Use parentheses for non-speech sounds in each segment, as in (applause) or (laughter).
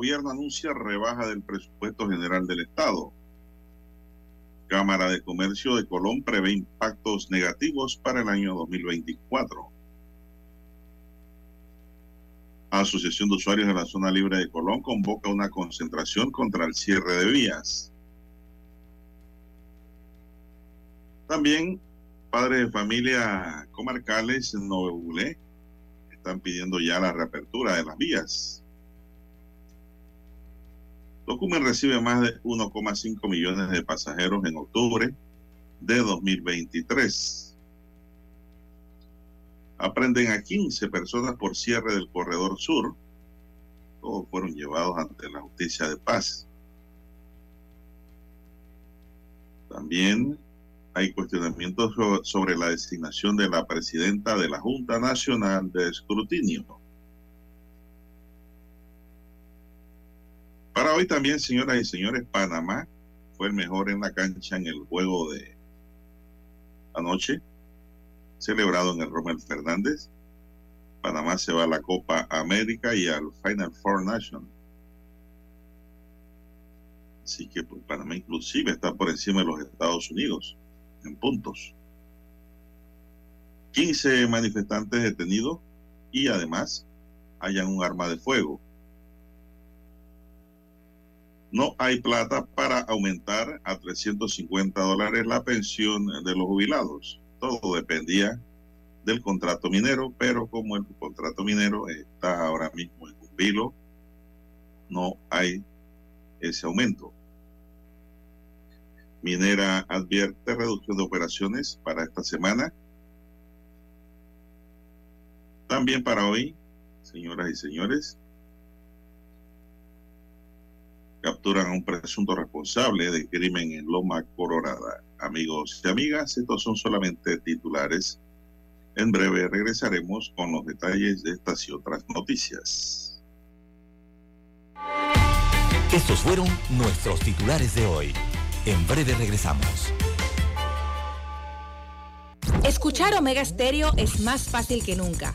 Gobierno anuncia rebaja del presupuesto general del Estado. Cámara de Comercio de Colón prevé impactos negativos para el año 2024. Asociación de Usuarios de la Zona Libre de Colón convoca una concentración contra el cierre de vías. También padres de familia comarcales en Novebulé están pidiendo ya la reapertura de las vías. Tocumen recibe más de 1,5 millones de pasajeros en octubre de 2023. Aprenden a 15 personas por cierre del corredor sur. Todos fueron llevados ante la justicia de paz. También hay cuestionamientos sobre la designación de la presidenta de la Junta Nacional de Escrutinio. Para hoy también, señoras y señores, Panamá fue el mejor en la cancha en el juego de anoche, celebrado en el Romel Fernández. Panamá se va a la Copa América y al Final Four National. Así que pues, Panamá inclusive está por encima de los Estados Unidos en puntos. 15 manifestantes detenidos y además hayan un arma de fuego no hay plata para aumentar a 350 dólares la pensión de los jubilados. Todo dependía del contrato minero, pero como el contrato minero está ahora mismo en un vilo, no hay ese aumento. Minera advierte reducción de operaciones para esta semana. También para hoy, señoras y señores, capturan a un presunto responsable de crimen en Loma Colorada. Amigos y amigas, estos son solamente titulares. En breve regresaremos con los detalles de estas y otras noticias. Estos fueron nuestros titulares de hoy. En breve regresamos. Escuchar Omega Stereo es más fácil que nunca.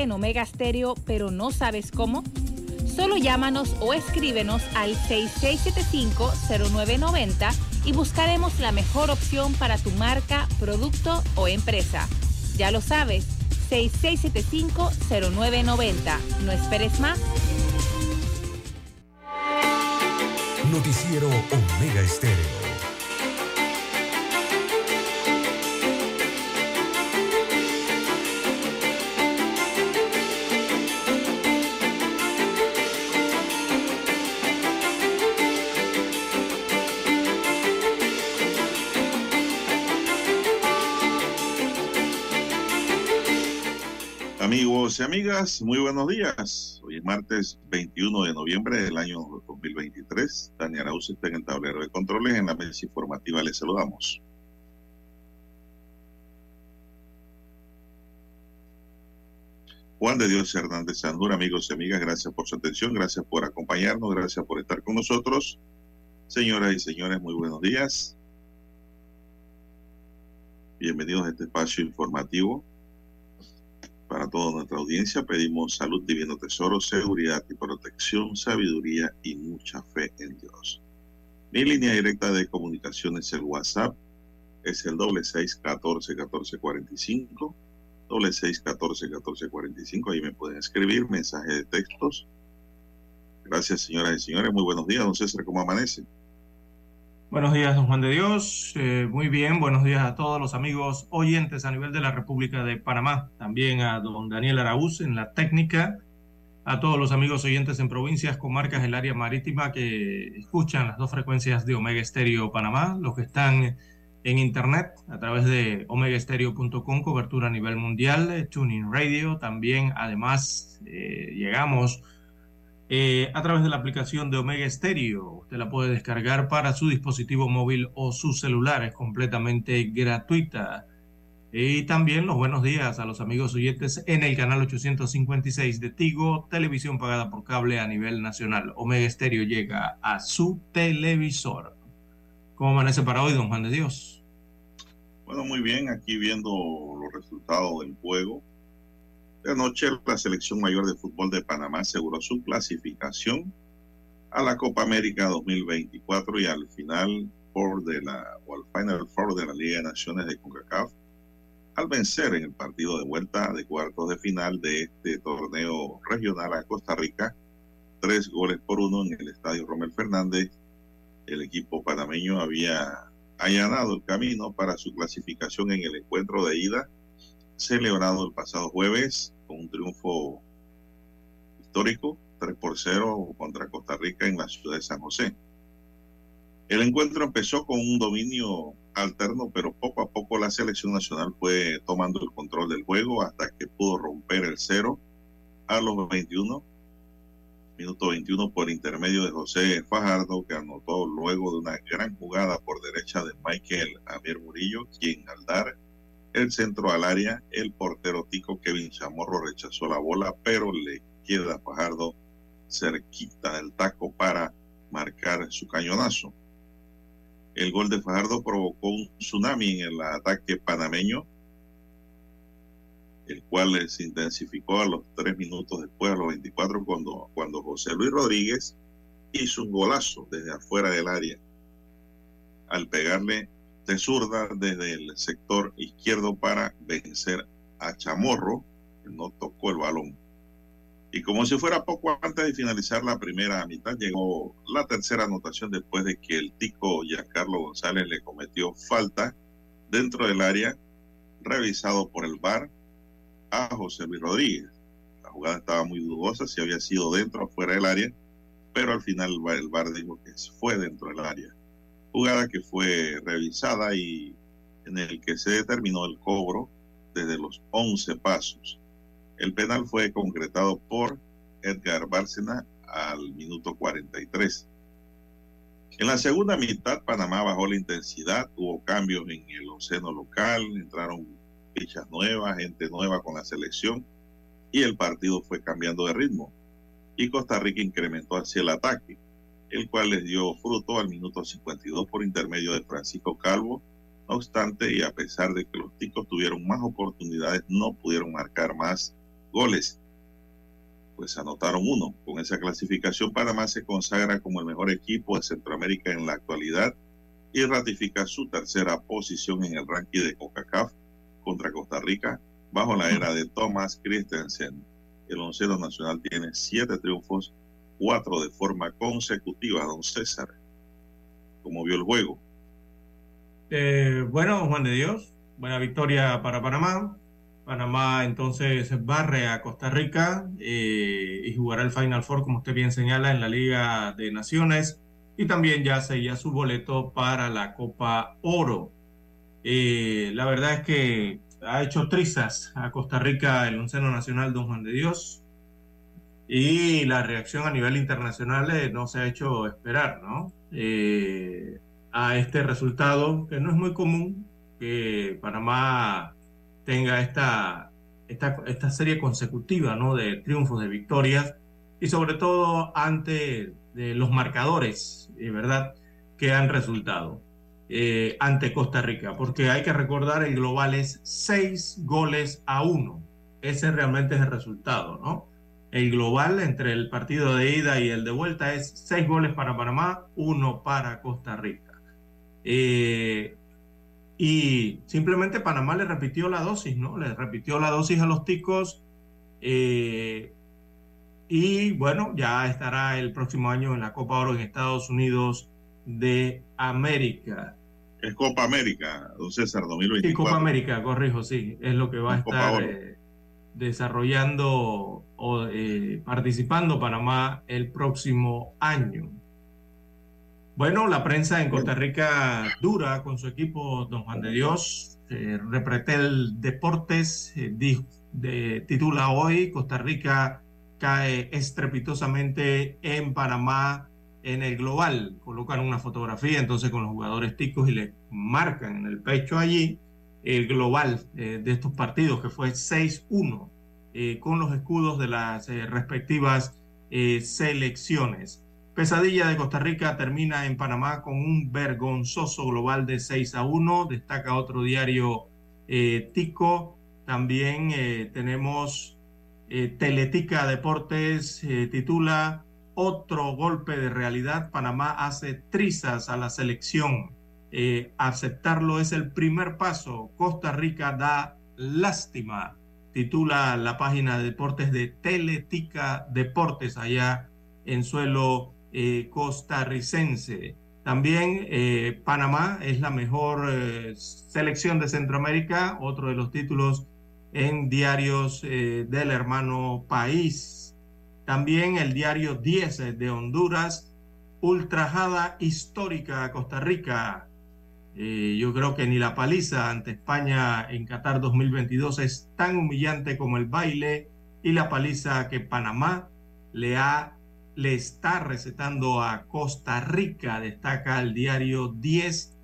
En Omega Stereo, pero no sabes cómo? Solo llámanos o escríbenos al 6675-0990 y buscaremos la mejor opción para tu marca, producto o empresa. Ya lo sabes, 6675-0990. No esperes más. Noticiero Omega Estéreo. Amigas, muy buenos días. Hoy es martes 21 de noviembre del año 2023. Daniel Arauz está en el tablero de controles. En la mesa informativa les saludamos. Juan de Dios Hernández Sandur, amigos y amigas, gracias por su atención, gracias por acompañarnos, gracias por estar con nosotros. Señoras y señores, muy buenos días. Bienvenidos a este espacio informativo. Para toda nuestra audiencia pedimos salud, divino tesoro, seguridad y protección, sabiduría y mucha fe en Dios. Mi línea directa de comunicación es el WhatsApp, es el doble seis catorce catorce cuarenta y cinco, doble seis catorce catorce cuarenta y cinco. Ahí me pueden escribir mensajes de textos. Gracias, señoras y señores. Muy buenos días, don César. ¿Cómo amanece? Buenos días, don Juan de Dios. Eh, muy bien, buenos días a todos los amigos oyentes a nivel de la República de Panamá. También a don Daniel Araúz en la técnica. A todos los amigos oyentes en provincias, comarcas del área marítima que escuchan las dos frecuencias de Omega Estéreo Panamá, los que están en internet a través de omegaestereo.com, cobertura a nivel mundial, Tuning Radio. También, además, eh, llegamos eh, a través de la aplicación de Omega Stereo. Usted la puede descargar para su dispositivo móvil o su celular, es completamente gratuita. Y también los buenos días a los amigos oyentes en el canal 856 de Tigo, televisión pagada por cable a nivel nacional. Omega Stereo llega a su televisor. ¿Cómo amanece para hoy, don Juan de Dios? Bueno, muy bien, aquí viendo los resultados del juego anoche, la selección mayor de fútbol de Panamá aseguró su clasificación a la Copa América 2024 y al final por de la, o al Final Four de la Liga de Naciones de CONCACAF al vencer en el partido de vuelta de cuartos de final de este torneo regional a Costa Rica, tres goles por uno en el estadio Romel Fernández. El equipo panameño había allanado el camino para su clasificación en el encuentro de ida celebrado el pasado jueves con un triunfo histórico, 3 por 0 contra Costa Rica en la ciudad de San José. El encuentro empezó con un dominio alterno, pero poco a poco la selección nacional fue tomando el control del juego hasta que pudo romper el cero a los 21, minuto 21 por intermedio de José Fajardo, que anotó luego de una gran jugada por derecha de Michael Javier Murillo, quien al dar el centro al área, el portero tico Kevin Chamorro rechazó la bola, pero le queda Fajardo cerquita del taco para marcar su cañonazo. El gol de Fajardo provocó un tsunami en el ataque panameño, el cual se intensificó a los tres minutos después, a los 24, cuando, cuando José Luis Rodríguez hizo un golazo desde afuera del área al pegarle de zurda desde el sector izquierdo para vencer a Chamorro, que no tocó el balón. Y como si fuera poco antes de finalizar la primera mitad, llegó la tercera anotación después de que el tico Giancarlo González le cometió falta dentro del área, revisado por el VAR a José Luis Rodríguez. La jugada estaba muy dudosa si había sido dentro o fuera del área, pero al final el VAR dijo que fue dentro del área jugada que fue revisada y en el que se determinó el cobro desde los 11 pasos. El penal fue concretado por Edgar Bárcena al minuto 43. En la segunda mitad, Panamá bajó la intensidad, hubo cambios en el océano local, entraron fichas nuevas, gente nueva con la selección y el partido fue cambiando de ritmo. Y Costa Rica incrementó hacia el ataque el cual les dio fruto al minuto 52 por intermedio de Francisco Calvo. No obstante, y a pesar de que los ticos tuvieron más oportunidades, no pudieron marcar más goles. Pues anotaron uno. Con esa clasificación, Panamá se consagra como el mejor equipo de Centroamérica en la actualidad y ratifica su tercera posición en el ranking de CONCACAF contra Costa Rica bajo la era de Thomas Christensen. El onceno nacional tiene siete triunfos cuatro de forma consecutiva, don César. ¿Cómo vio el juego? Eh, bueno, Juan de Dios, buena victoria para Panamá. Panamá entonces barre a Costa Rica eh, y jugará el Final Four, como usted bien señala, en la Liga de Naciones y también ya sella su boleto para la Copa Oro. Eh, la verdad es que ha hecho trizas a Costa Rica el onceno nacional Don Juan de Dios y la reacción a nivel internacional eh, no se ha hecho esperar, ¿no? Eh, a este resultado, que no es muy común que Panamá tenga esta, esta, esta serie consecutiva, ¿no? De triunfos, de victorias, y sobre todo ante de los marcadores, ¿verdad? que han resultado eh, ante Costa Rica, porque hay que recordar el global es seis goles a uno. Ese realmente es el resultado, ¿no? El global entre el partido de ida y el de vuelta es seis goles para Panamá, uno para Costa Rica. Eh, y simplemente Panamá le repitió la dosis, ¿no? Le repitió la dosis a los ticos. Eh, y bueno, ya estará el próximo año en la Copa Oro en Estados Unidos de América. Es Copa América, don César, 2024. Sí, Copa América, corrijo, sí, es lo que va a estar eh, desarrollando o eh, participando Panamá el próximo año. Bueno, la prensa en Costa Rica dura con su equipo, don Juan de Dios. Eh, Repretel Deportes de, titula hoy Costa Rica cae estrepitosamente en Panamá en el global. Colocan una fotografía entonces con los jugadores ticos y le marcan en el pecho allí el global eh, de estos partidos que fue 6-1 eh, con los escudos de las eh, respectivas selecciones. Pesadilla de Costa Rica termina en Panamá con un vergonzoso global de 6 a 1. Destaca otro diario Tico. También tenemos Teletica Deportes, titula Otro golpe de realidad. Panamá hace trizas a la selección. Aceptarlo es el primer paso. Costa Rica da lástima titula la página de deportes de Teletica Deportes allá en suelo eh, costarricense. También eh, Panamá es la mejor eh, selección de Centroamérica, otro de los títulos en diarios del hermano país. También el diario 10 de Honduras, ultrajada histórica a Costa Rica, eh, yo creo que ni la paliza ante España en Qatar 2022 es tan humillante como el baile y la paliza que Panamá le, ha, le está recetando a Costa Rica, destaca el diario 10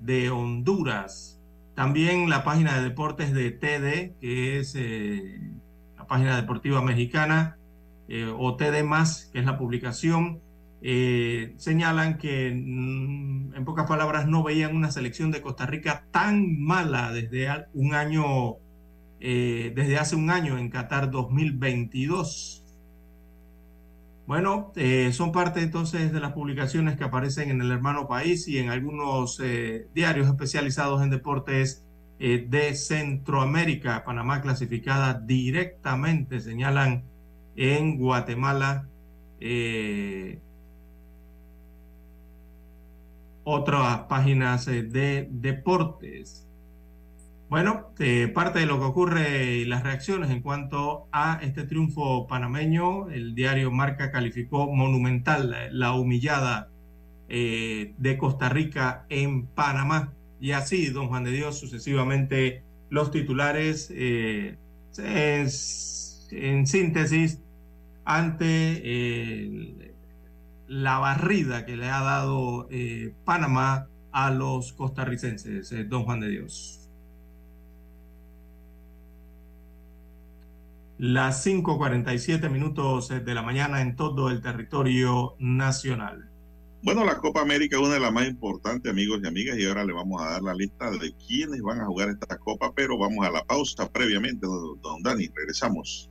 de Honduras. También la página de deportes de TD, que es eh, la página deportiva mexicana, eh, o TD, que es la publicación, eh, señalan que, mm, en pocas palabras, no veían una selección de Costa Rica tan mala desde un año, eh, desde hace un año en Qatar 2022. Bueno, eh, son parte entonces de las publicaciones que aparecen en el hermano país y en algunos diarios especializados en deportes de Centroamérica. Panamá clasificada directamente, señalan en Guatemala otras páginas eh, de deportes. Bueno, eh, parte de lo que ocurre y las reacciones en cuanto a este triunfo panameño, el diario Marca calificó monumental la, humillada eh, de Costa Rica en Panamá. Y así, don Juan de Dios, sucesivamente los titulares, en, en, síntesis, ante la barrida que le ha dado eh, Panamá a los costarricenses, eh, don Juan de Dios. Las 5.47 minutos eh, de la mañana en todo el territorio nacional. Bueno, la Copa América es una de las más importantes, amigos y amigas, y ahora le vamos a dar la lista de quiénes van a jugar esta Copa, pero vamos a la pausa previamente, don Dani, regresamos.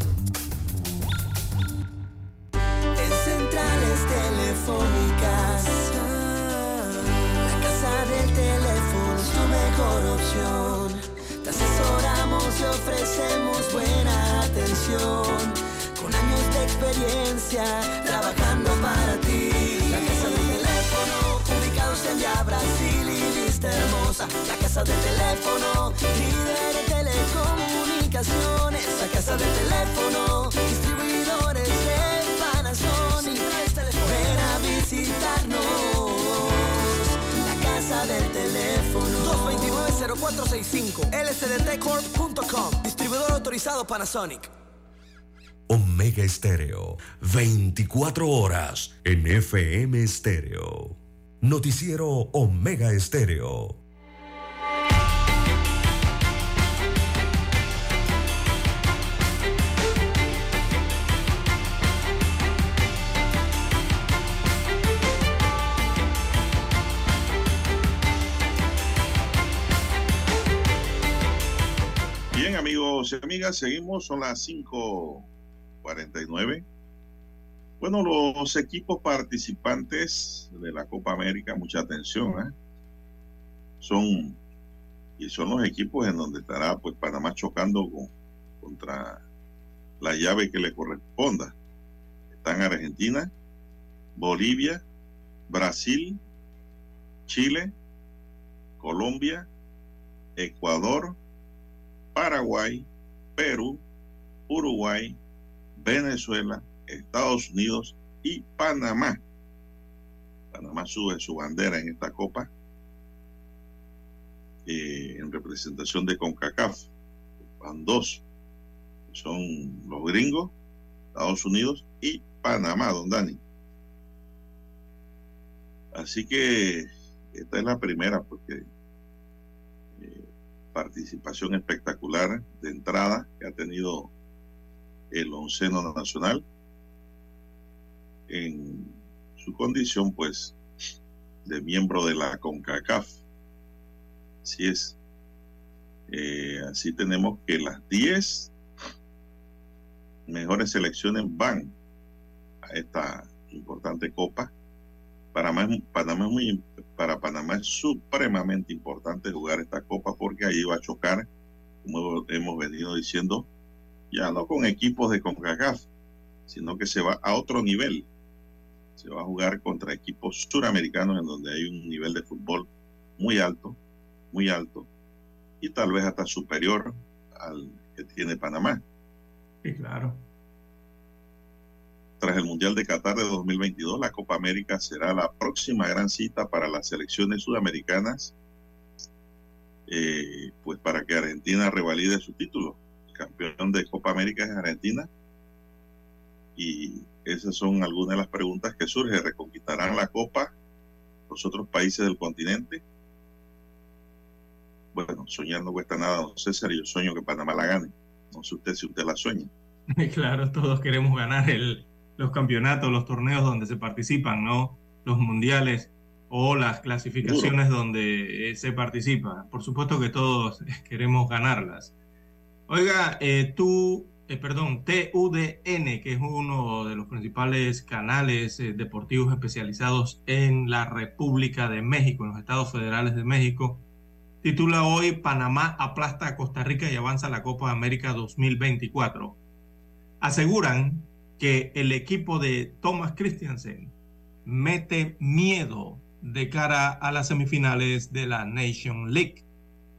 opción. Te asesoramos y ofrecemos buena atención. Con años de experiencia trabajando para ti. La casa del teléfono, ubicados en Via Brasil y lista hermosa. La casa del teléfono, líder de telecomunicaciones. La casa del teléfono 465 lsdtcorp.com. Distribuidor autorizado Panasonic. Omega Estéreo, 24 horas en FM Estéreo. Noticiero Omega Estéreo. Y amigas, seguimos, son las 5:49. Bueno, los equipos participantes de la Copa América, mucha atención, ¿eh? son y son los equipos en donde estará pues Panamá chocando con, contra la llave que le corresponda. Están Argentina, Bolivia, Brasil, Chile, Colombia, Ecuador, Paraguay, Perú, Uruguay, Venezuela, Estados Unidos y Panamá. Panamá sube su bandera en esta copa eh, en representación de CONCACAF. Van dos. Son los gringos, Estados Unidos y Panamá, don Dani. Así que esta es la primera porque participación espectacular de entrada que ha tenido el onceno nacional en su condición pues de miembro de la CONCACAF. Así es. Eh, así tenemos que las 10 mejores selecciones van a esta importante copa. Panamá, Panamá es muy, para Panamá es supremamente importante jugar esta copa porque ahí va a chocar, como hemos venido diciendo, ya no con equipos de CONCACAF, sino que se va a otro nivel. Se va a jugar contra equipos suramericanos en donde hay un nivel de fútbol muy alto, muy alto, y tal vez hasta superior al que tiene Panamá. Sí, claro. Tras el Mundial de Qatar de 2022, la Copa América será la próxima gran cita para las selecciones sudamericanas, eh, pues para que Argentina revalide su título. Campeón de Copa América es Argentina. Y esas son algunas de las preguntas que surgen. ¿Reconquistarán la Copa los otros países del continente? Bueno, soñar no cuesta nada, don César, yo sueño que Panamá la gane. No sé usted si usted la sueña. (laughs) Claro, todos queremos ganar el, los campeonatos, los torneos donde se participan, ¿no? Los mundiales o las clasificaciones donde eh, se participa. Por supuesto que todos (laughs) queremos ganarlas. Oiga, eh, tú, eh, perdón, TUDN, que es uno de los principales canales eh, deportivos especializados en la República de México, en los Estados Federales de México, titula hoy Panamá aplasta a Costa Rica y avanza a la Copa América 2024. Aseguran que el equipo de Thomas Christiansen mete miedo de cara a las semifinales de la Nation League.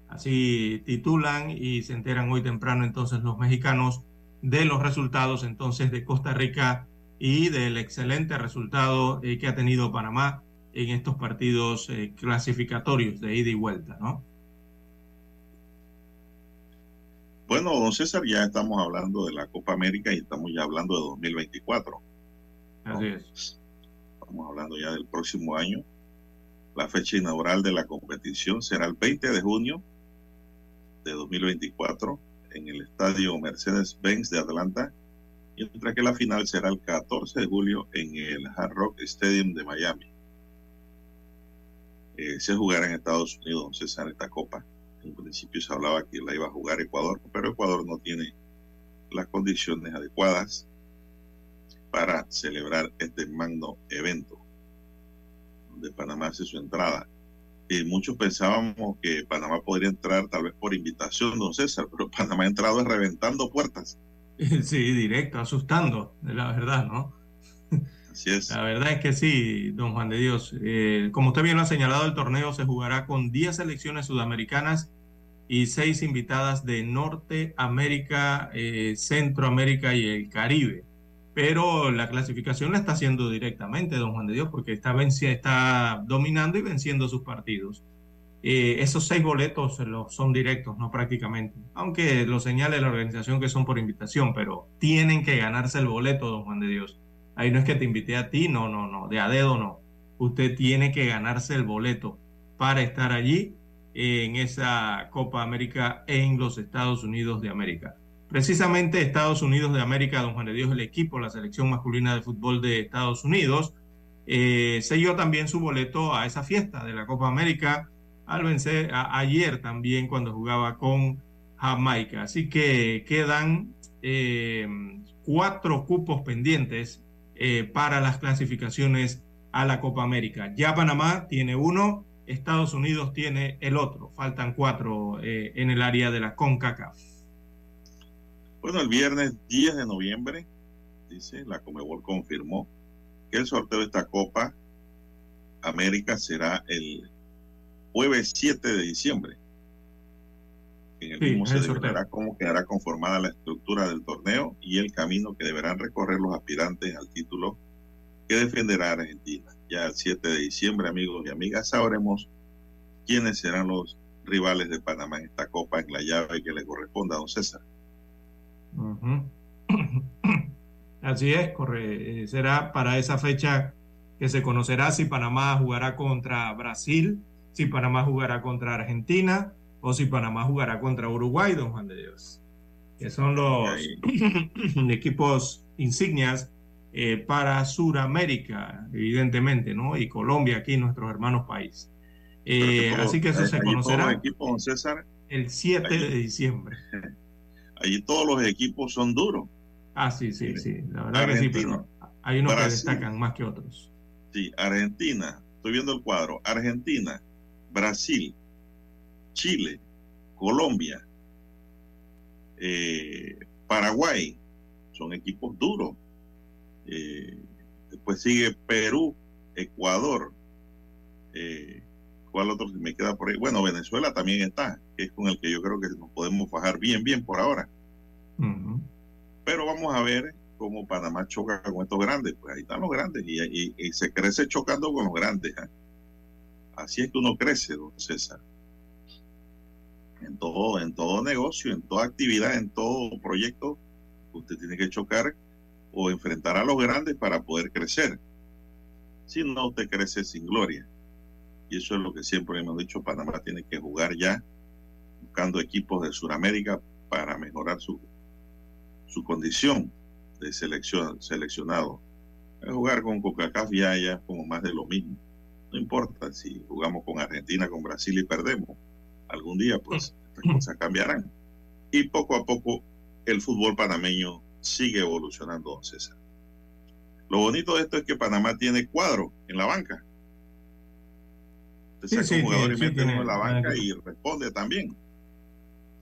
Así titulan y se enteran hoy temprano entonces los mexicanos de los resultados entonces de Costa Rica y del excelente resultado eh, que ha tenido Panamá en estos partidos eh, clasificatorios de ida y vuelta, ¿no? Bueno, don César, ya estamos hablando de la Copa América y estamos ya hablando de 2024. ¿no? Así es. Estamos hablando ya del próximo año. La fecha inaugural de la competición será el 20 de junio de 2024 en el estadio Mercedes-Benz de Atlanta, mientras que la final será el 14 de julio en el Hard Rock Stadium de Miami. Eh, se jugará en Estados Unidos, don César, esta copa en principio se hablaba que la iba a jugar Ecuador, pero Ecuador no tiene las condiciones adecuadas para celebrar este magno evento donde Panamá hace su entrada. Y muchos pensábamos que Panamá podría entrar tal vez por invitación, don César, pero (laughs) Panamá ha entrado reventando puertas. (laughs) Sí, directo, asustando, la verdad, ¿no? (laughs) Así es. La verdad es que sí, don Juan de Dios. Eh, como usted bien lo ha señalado, el torneo se jugará con 10 selecciones sudamericanas y 6 invitadas de Norteamérica, eh, Centroamérica y el Caribe. Pero la clasificación la está haciendo directamente don Juan de Dios porque está, está dominando y venciendo sus partidos. esos seis boletos son directos, no prácticamente, aunque lo señale la organización que son por invitación, pero tienen que ganarse el boleto, don Juan de Dios. Ahí no es que te invité a ti, no, no, no, de a dedo no. Usted tiene que ganarse el boleto para estar allí en esa Copa América en los Estados Unidos de América. Precisamente Estados Unidos de América, don Juan de Dios, el equipo, la selección masculina de fútbol de Estados Unidos, eh, selló también su boleto a esa fiesta de la Copa América al vencer ayer también cuando jugaba con Jamaica. Así que quedan eh, cuatro cupos pendientes eh, para las clasificaciones a la Copa América. Ya Panamá tiene uno, Estados Unidos tiene el otro. Faltan cuatro eh, en el área de la CONCACAF. Bueno, el viernes 10 de noviembre, dice, la Comebol confirmó que el sorteo de esta Copa América será el jueves 7 de diciembre. En el mismo se deberá cómo quedará conformada la estructura del torneo y el camino que deberán recorrer los aspirantes al título que defenderá Argentina. Ya el 7 de diciembre, amigos y amigas, sabremos quiénes serán los rivales de Panamá en esta copa en la llave que le corresponda a don César. (coughs) Así es, corre. Eh, será para esa fecha que se conocerá si Panamá jugará contra Brasil, si Panamá jugará contra Argentina o si Panamá jugará contra Uruguay, don Juan de Dios, que son los (clears throat) equipos insignias eh, para Suramérica, evidentemente, ¿no? Y Colombia, aquí nuestros hermanos países. Eh, así que eso se conocerá el 7 de diciembre. (laughs) Allí todos los equipos son duros. Ah, sí, sí, sí. La verdad que sí, pero hay unos que destacan más que otros. Sí, Argentina. Estoy viendo el cuadro. Argentina, Brasil, Chile, Colombia, eh, Paraguay. Son equipos duros. Eh, después sigue Perú, Ecuador. Eh, ¿Cuál otro se me queda por ahí? Bueno, Venezuela también está, que es con el que yo creo que nos podemos fajar bien, bien por ahora. Pero vamos a ver cómo Panamá choca con estos grandes. Pues ahí están los grandes y, se crece chocando con los grandes. ¿ah? Así es que uno crece, don César. En todo, en todo negocio, en toda actividad, en todo proyecto, usted tiene que chocar o enfrentar a los grandes para poder crecer. Si no, usted crece sin gloria. Y eso es lo que siempre hemos dicho, Panamá tiene que jugar ya, buscando equipos de Sudamérica para mejorar su, su condición de selección, seleccionado. jugar con Coca-Cola ya, es como más de lo mismo. No importa si jugamos con Argentina, con Brasil y perdemos. Algún día, pues, estas cosas cambiarán. Y poco a poco el fútbol panameño sigue evolucionando, don César. Lo bonito de esto es que Panamá tiene cuadro en la banca. Jugador y mete uno en la banca y responde también.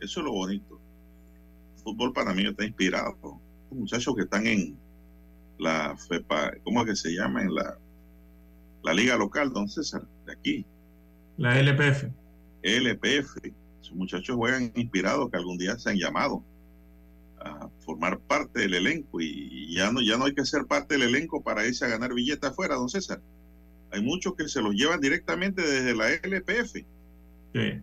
Eso es lo bonito. El fútbol panameño está inspirado. Los muchachos que están en la FEPA, ¿cómo es que se llama? En la, la liga local, don César, de aquí. La LPF. LPF. Esos muchachos juegan inspirados que algún día se han llamado a formar parte del elenco y ya no, ya no hay que ser parte del elenco para irse a ganar billetes afuera, don César. Hay muchos que se los llevan directamente desde la LPF. Sí.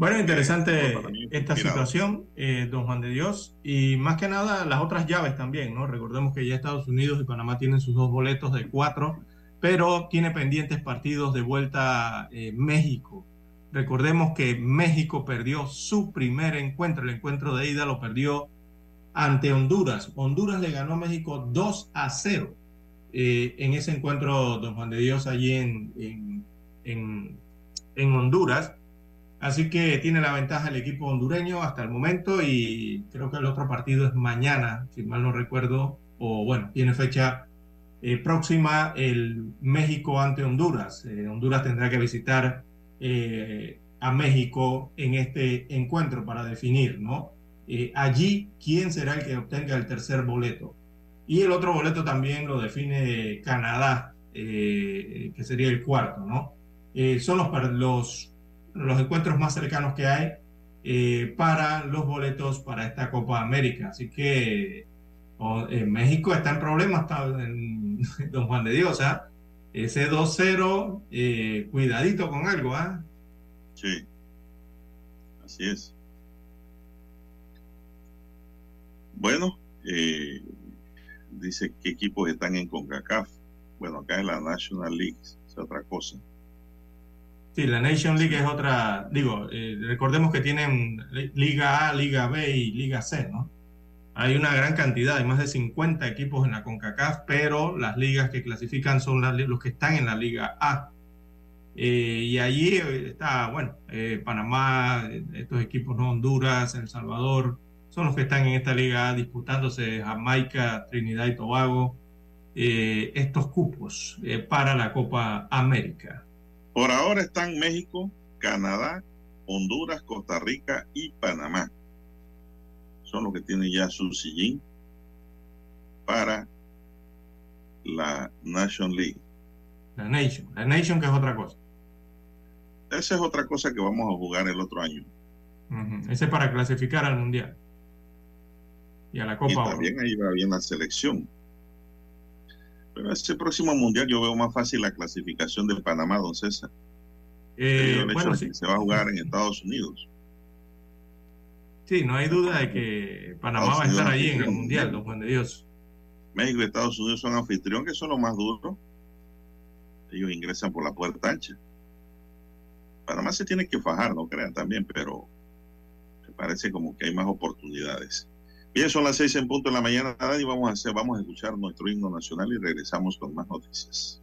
Bueno, interesante esta situación, eh, don Juan de Dios, y más que nada las otras llaves también, ¿no? Recordemos que ya Estados Unidos y Panamá tienen sus dos boletos de cuatro, pero tiene pendientes partidos de vuelta eh, México, Recordemos que México perdió su primer encuentro, el encuentro de ida lo perdió ante Honduras. Honduras le ganó a México 2 a 0 eh, en ese encuentro, don Juan de Dios, allí en, en, en, Honduras. Así que tiene la ventaja el equipo hondureño hasta el momento y creo que el otro partido es mañana, si mal no recuerdo, o bueno, tiene fecha eh, próxima el México ante Honduras. Eh, Honduras tendrá que visitar eh, a México en este encuentro para definir, ¿no? Eh, allí, ¿quién será el que obtenga el tercer boleto? Y el otro boleto también lo define Canadá, eh, que sería el cuarto, ¿no? son los, los, los encuentros más cercanos que hay para los boletos para esta Copa América. Así que México está en problemas, está en (laughs) Don Juan de Dios, ¿ah? Ese 2-0, eh, cuidadito con algo, ¿ah? Sí, así es. Bueno, eh, dice qué equipos están en CONCACAF. Bueno, acá en la National League es otra cosa. Sí, la Nation League es otra, digo, eh, recordemos que tienen Liga A, Liga B y Liga C, ¿no? Hay una gran cantidad, hay más de 50 equipos en la CONCACAF, pero las ligas que clasifican son los que están en la Liga A. Eh, y allí está, bueno, eh, Panamá, estos equipos, ¿no? Honduras, El Salvador, son los que están en esta liga A disputándose Jamaica, Trinidad y Tobago, estos cupos para la Copa América. Por ahora están México, Canadá, Honduras, Costa Rica y Panamá. Son los que tienen ya su sillín para la Nation League. La Nation, la Nation que es otra cosa. Esa es otra cosa que vamos a jugar el otro año. Ese es para clasificar al Mundial. Y a la Copa. Y también ahí va bien la selección. Pero este próximo mundial yo veo más fácil la clasificación de Panamá, don César. Eh, bueno, sí. se va a jugar en Estados Unidos. Sí, no hay duda de que Panamá va a estar allí en el mundial, don Juan de Dios. México y Estados Unidos son anfitrión, que son los más duros. Ellos ingresan por la puerta ancha. Panamá se tiene que fajar, no crean también, pero me parece como que hay más oportunidades. Bien, son las seis en punto de la mañana y vamos a hacer, vamos a escuchar nuestro himno nacional y regresamos con más noticias.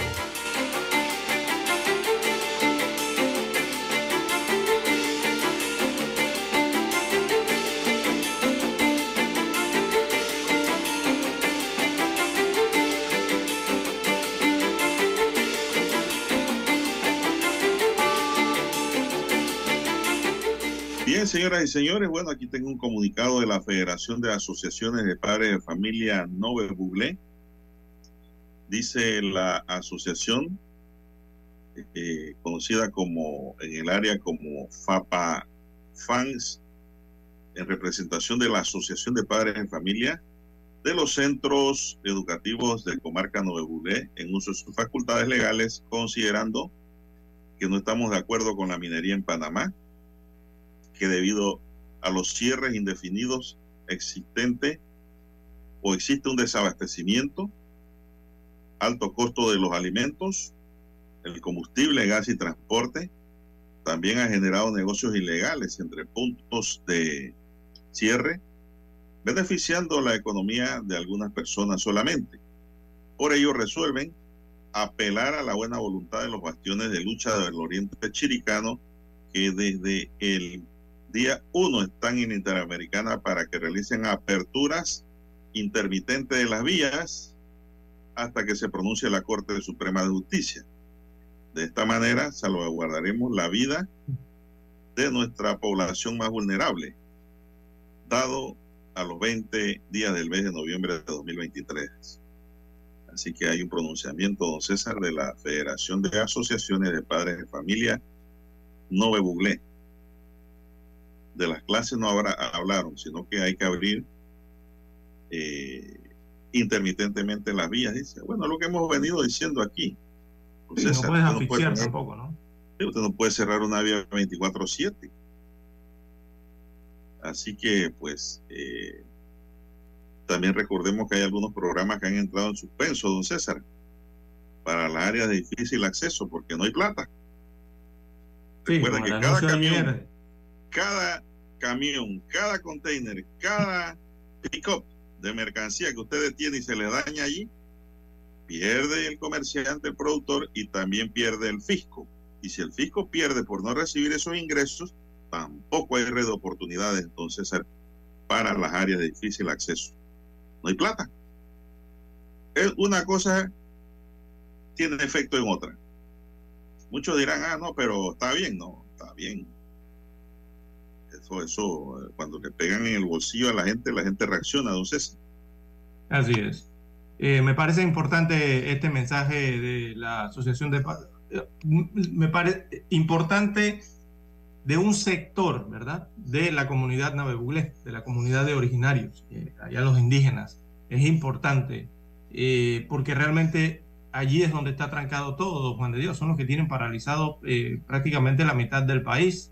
Y señores, bueno, aquí tengo un comunicado de la Federación de Asociaciones de Padres de Familia Nove Buglé. Dice la asociación, eh, conocida como en el área como FAPA FANS, en representación de la Asociación de Padres de Familia de los Centros Educativos de Comarca Nove Buglé, en uso de sus facultades legales, considerando que no estamos de acuerdo con la minería en Panamá que debido a los cierres indefinidos existente o existe un desabastecimiento, alto costo de los alimentos, el combustible, gas y transporte, también ha generado negocios ilegales entre puntos de cierre, beneficiando la economía de algunas personas solamente. Por ello resuelven apelar a la buena voluntad de los bastiones de lucha del oriente chiricano que desde el día 1 están en Interamericana para que realicen aperturas intermitentes de las vías hasta que se pronuncie la Corte Suprema de Justicia. De esta manera salvaguardaremos la vida de nuestra población más vulnerable, dado a los 20 días del mes de noviembre de 2023. Así que hay un pronunciamiento, don César, de la Federación de Asociaciones de Padres de Familia Nove Buglé de las clases no habrá, hablaron, sino que hay que abrir eh, intermitentemente las vías. Dice, bueno, lo que hemos venido diciendo aquí. no puedes asfixiar tampoco, ¿no? Usted no puede cerrar una vía 24-7. Así que, pues, eh, también recordemos que hay algunos programas que han entrado en suspenso, don César, para las áreas de difícil acceso, porque no hay plata. Recuerda que cada camión, cada camión, cada container, cada pick-up de mercancía que usted tiene y se le daña allí, pierde el comerciante, el productor y también pierde el fisco. Y si el fisco pierde por no recibir esos ingresos, tampoco hay red de oportunidades entonces para las áreas de difícil acceso. No hay plata. Es una cosa tiene efecto en otra. Muchos dirán, ah, no, pero está bien, no, está bien eso, eh, cuando le pegan en el bolsillo a la gente, la gente reacciona, don. Así es. Eh, me parece importante este mensaje de la Asociación de... Eh, me parece importante de un sector, ¿verdad? De la comunidad navebuglé, de la comunidad de originarios, allá los indígenas. Es importante porque realmente allí es donde está trancado todo, Juan de Dios. Son los que tienen paralizado prácticamente la mitad del país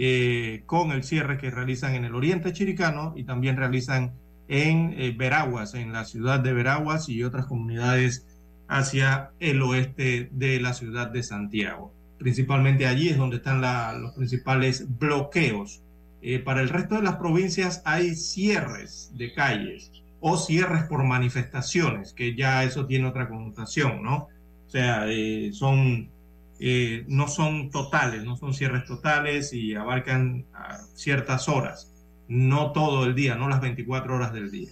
eh, con el cierre que realizan en el oriente chiricano y también realizan en eh, Veraguas, en la ciudad de Veraguas y otras comunidades hacia el oeste de la ciudad de Santiago. Principalmente allí es donde están los principales bloqueos. Eh, para el resto de las provincias hay cierres de calles o cierres por manifestaciones, que ya eso tiene otra connotación, ¿no? O sea, son eh, no son totales, no son cierres totales y abarcan ciertas horas, no todo el día, no las 24 horas del día.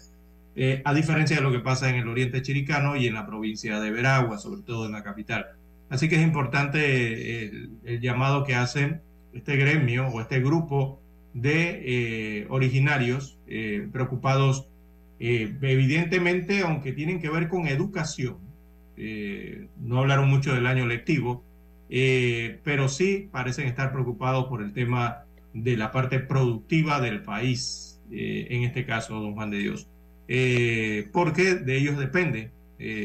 Eh, a diferencia de lo que pasa en el oriente chiricano y en la provincia de Veragua, sobre todo en la capital. Así que es importante el, llamado que hace este gremio o este grupo de eh, originarios preocupados, evidentemente, aunque tienen que ver con educación. no hablaron mucho del año lectivo, eh, pero sí parecen estar preocupados por el tema de la parte productiva del país, eh, en este caso, don Juan de Dios, eh, porque de ellos depende,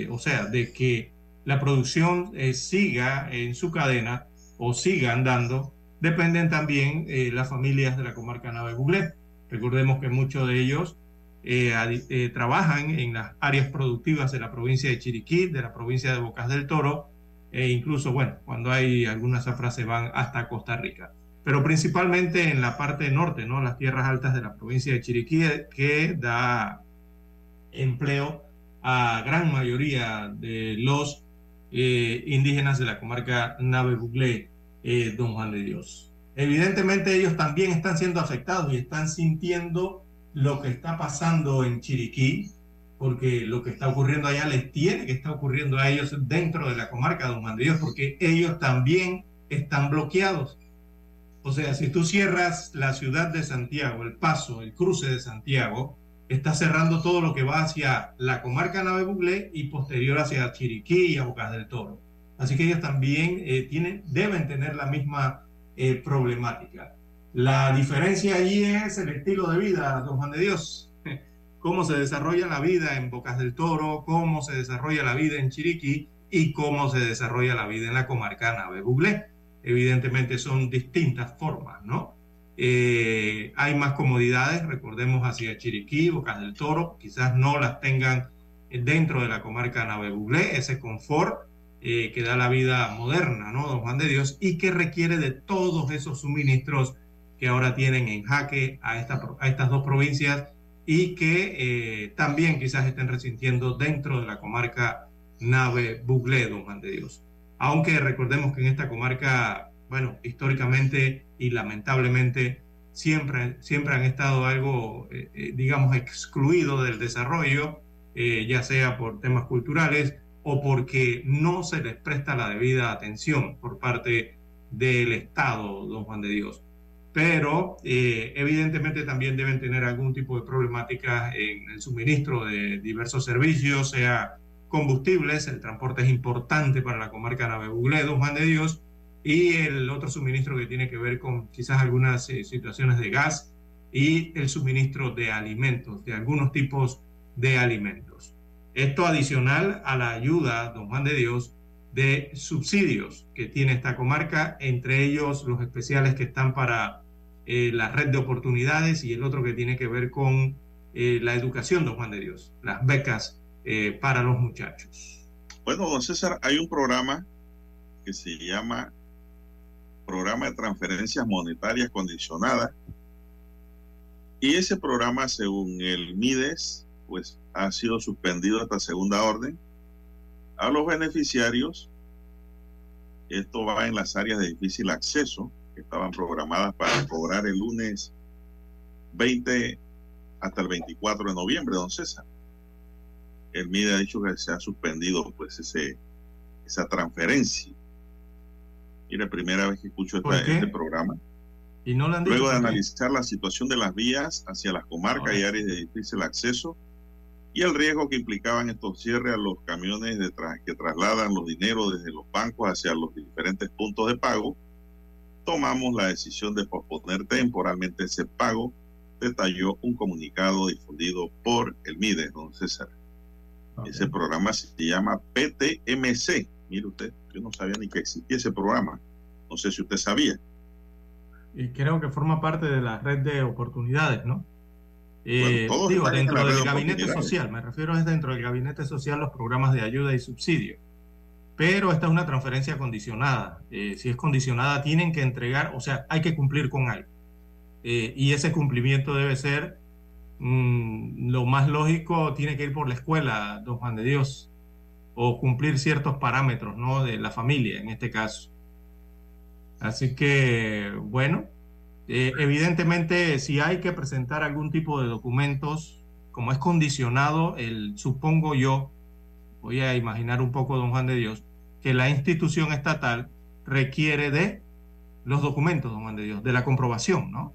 o sea, de que la producción siga en su cadena o siga andando, dependen también las familias de la comarca Nave Google. Recordemos que muchos de ellos trabajan en las áreas productivas de la provincia de Chiriquí, de la provincia de Bocas del Toro, e incluso, bueno, cuando hay algunas zafras se van hasta Costa Rica. Pero principalmente en la parte norte, ¿no? Las tierras altas de la provincia de Chiriquí, que da empleo a gran mayoría de los eh, indígenas de la comarca Nave Buglé, eh, don Juan de Dios. Evidentemente ellos también están siendo afectados y están sintiendo lo que está pasando en Chiriquí, porque lo que está ocurriendo allá les tiene que estar ocurriendo a ellos dentro de la comarca de Dios, porque ellos también están bloqueados. O sea, si tú cierras la ciudad de Santiago, el paso, el cruce de Santiago, está cerrando todo lo que va hacia la comarca Nave Buglé y posterior hacia Chiriquí y a Bocas del Toro. Así que ellos también eh, tienen, deben tener la misma eh, problemática. La diferencia allí es el estilo de vida, don Juan de Dios. Cómo se desarrolla la vida en Bocas del Toro, cómo se desarrolla la vida en Chiriquí y cómo se desarrolla la vida en la comarca Nave Buglé. Evidentemente son distintas formas, ¿no? Eh, hay más comodidades, recordemos hacia Chiriquí, Bocas del Toro, quizás no las tengan dentro de la comarca Nave Buglé, ese confort eh, que da la vida moderna, ¿no? Don Juan de Dios, y que requiere de todos esos suministros que ahora tienen en jaque a, esta, a estas dos provincias y que eh, también quizás estén resintiendo dentro de la comarca Nave Buglé, Don Juan de Dios. Aunque recordemos que en esta comarca, bueno, históricamente y lamentablemente siempre, siempre han estado algo, eh, digamos, excluido del desarrollo, ya sea por temas culturales o porque no se les presta la debida atención por parte del Estado, don Juan de Dios. Pero eh, evidentemente también deben tener algún tipo de problemática en el suministro de diversos servicios, sea combustibles, el transporte es importante para la comarca Nave Buglé, don Juan de Dios, y el otro suministro que tiene que ver con quizás algunas eh, situaciones de gas y el suministro de alimentos, de algunos tipos de alimentos. Esto adicional a la ayuda, don Juan de Dios, de subsidios que tiene esta comarca, entre ellos los especiales que están para eh, la red de oportunidades y el otro que tiene que ver con eh, la educación, don Juan de Dios, las becas eh, para los muchachos. Bueno, don César, hay un programa que se llama Programa de Transferencias Monetarias Condicionadas. Y ese programa, según el MIDES, pues ha sido suspendido esta segunda orden. A los beneficiarios, esto va en las áreas de difícil acceso, que estaban programadas para cobrar el lunes 20 hasta el 24 de noviembre, don César. El MIDE ha dicho que se ha suspendido pues ese, esa transferencia. Mira, primera vez que escucho este programa. ¿Y no Luego de analizar la situación de las vías hacia las comarcas y áreas de difícil acceso, y el riesgo que implicaban estos cierres a los camiones de que trasladan los dineros desde los bancos hacia los diferentes puntos de pago, tomamos la decisión de posponer temporalmente ese pago, detalló un comunicado difundido por el MIDE, don César. Ese programa se llama PTMC. Mire usted, yo no sabía ni que existía ese programa. No sé si usted sabía. Y creo que forma parte de la red de oportunidades, ¿no? Eh, digo, dentro del gabinete social, me refiero es dentro del gabinete social los programas de ayuda y subsidio. Pero esta es una transferencia condicionada. Eh, si es condicionada, tienen que entregar, o sea, hay que cumplir con algo. Eh, y ese cumplimiento debe ser mm, lo más lógico, tiene que ir por la escuela, don Juan de Dios, o cumplir ciertos parámetros, ¿no? De la familia, en este caso. Así que, bueno, eh, evidentemente, si hay que presentar algún tipo de documentos, como es condicionado, el, supongo yo, voy a imaginar un poco, don Juan de Dios, que la institución estatal requiere de los documentos, don Juan de Dios, de la comprobación, ¿no?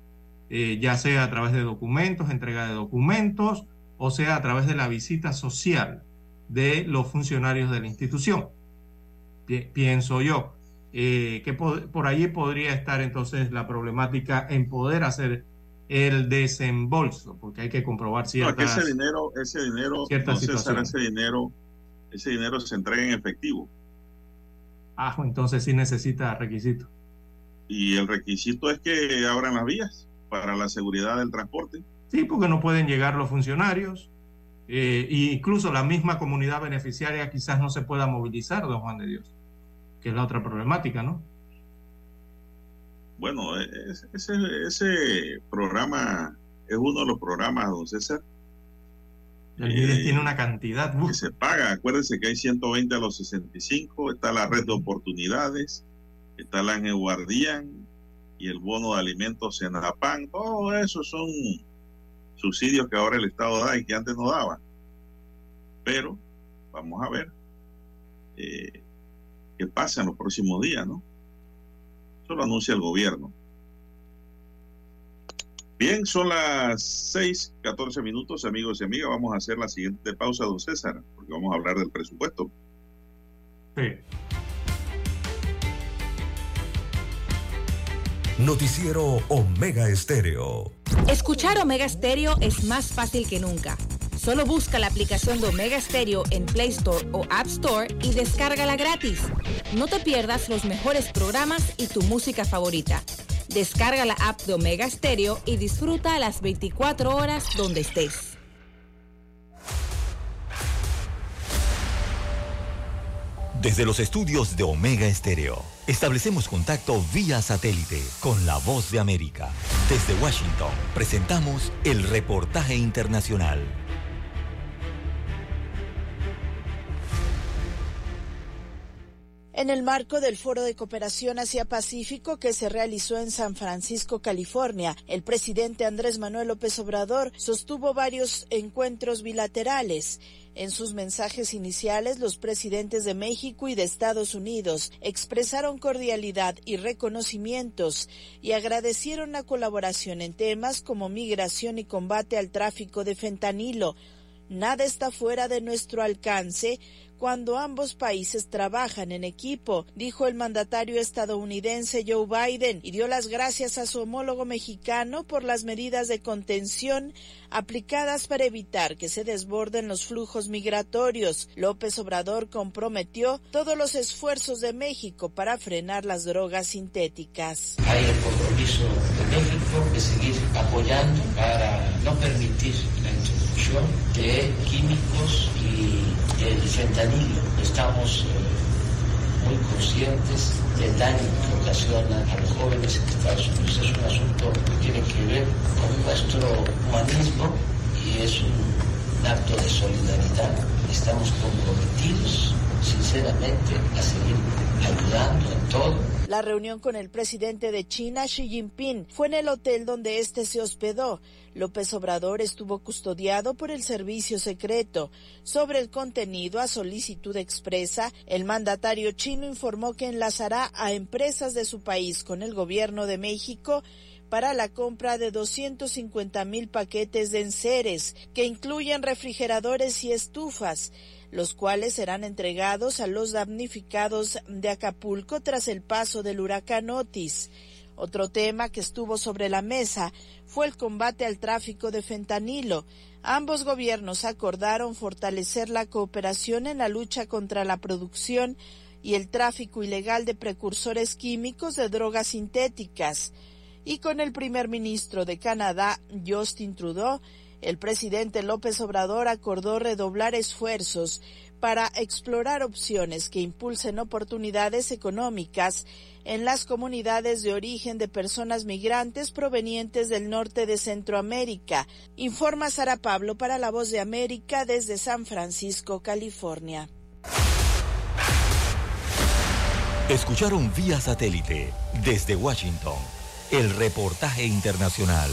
Eh, ya sea a través de documentos, entrega de documentos, o sea a través de la visita social de los funcionarios de la institución. pienso yo. Eh, que por, allí podría estar entonces la problemática en poder hacer el desembolso, porque hay que comprobar ciertas... No, ese dinero, ese dinero, ese dinero, ese dinero se entrega en efectivo. Ah, entonces sí necesita requisito. Y el requisito es que abran las vías para la seguridad del transporte. Sí, porque no pueden llegar los funcionarios. Eh, e incluso la misma comunidad beneficiaria quizás no se pueda movilizar, don Juan de Dios que es la otra problemática, ¿no? Bueno, ese, ese programa es uno de los programas, don César, El tiene una cantidad. Que se paga. Acuérdense que hay 120 a los 65. Está la red de oportunidades. Está la Guardián y el bono de alimentos en pan Todo eso son subsidios que ahora el Estado da y que antes no daba. Pero vamos a ver eh, qué pasa en los próximos días, ¿no? Eso lo anuncia el gobierno. Bien, son las 6, 14 minutos, amigos y amigas. Vamos a hacer la siguiente pausa, don César, porque vamos a hablar del presupuesto. Sí. Noticiero Omega Estéreo. Escuchar Omega Estéreo es más fácil que nunca. Solo busca la aplicación de Omega Stereo en Play Store o App Store y descárgala gratis. No te pierdas los mejores programas y tu música favorita. Descarga la app de Omega Stereo y disfruta a las 24 horas donde estés. Desde los estudios de Omega Estéreo, establecemos contacto vía satélite con la voz de América. Desde Washington, presentamos el reportaje internacional. En el marco del Foro de Cooperación Asia-Pacífico que se realizó en San Francisco, California, el presidente Andrés Manuel López Obrador sostuvo varios encuentros bilaterales. En sus mensajes iniciales, los presidentes de México y de Estados Unidos expresaron cordialidad y reconocimientos y agradecieron la colaboración en temas como migración y combate al tráfico de fentanilo. Nada está fuera de nuestro alcance cuando ambos países trabajan en equipo, dijo el mandatario estadounidense Joe Biden y dio las gracias a su homólogo mexicano por las medidas de contención aplicadas para evitar que se desborden los flujos migratorios. López Obrador comprometió todos los esfuerzos de México para frenar las drogas sintéticas. Hay el compromiso de México de seguir apoyando para no permitir la de químicos y el fentanilo. Estamos eh, muy conscientes del daño que ocasiona a los jóvenes en Estados Unidos. Es un asunto que tiene que ver con nuestro humanismo y es un acto de solidaridad. Estamos comprometidos sinceramente a seguir La reunión con el presidente de China, Xi Jinping, fue en el hotel donde éste se hospedó. López Obrador estuvo custodiado por el servicio secreto. Sobre el contenido a solicitud expresa, el mandatario chino informó que enlazará a empresas de su país con el gobierno de México para la compra de 250 mil paquetes de enseres, que incluyen refrigeradores y estufas los cuales serán entregados a los damnificados de Acapulco tras el paso del huracán Otis. Otro tema que estuvo sobre la mesa fue el combate al tráfico de fentanilo. Ambos gobiernos acordaron fortalecer la cooperación en la lucha contra la producción y el tráfico ilegal de precursores químicos de drogas sintéticas. Y con el primer ministro de Canadá, Justin Trudeau, el presidente López Obrador acordó redoblar esfuerzos para explorar opciones que impulsen oportunidades económicas en las comunidades de origen de personas migrantes provenientes del norte de Centroamérica, informa Sara Pablo para La Voz de América desde San Francisco, California. Escucharon vía satélite desde Washington el reportaje internacional.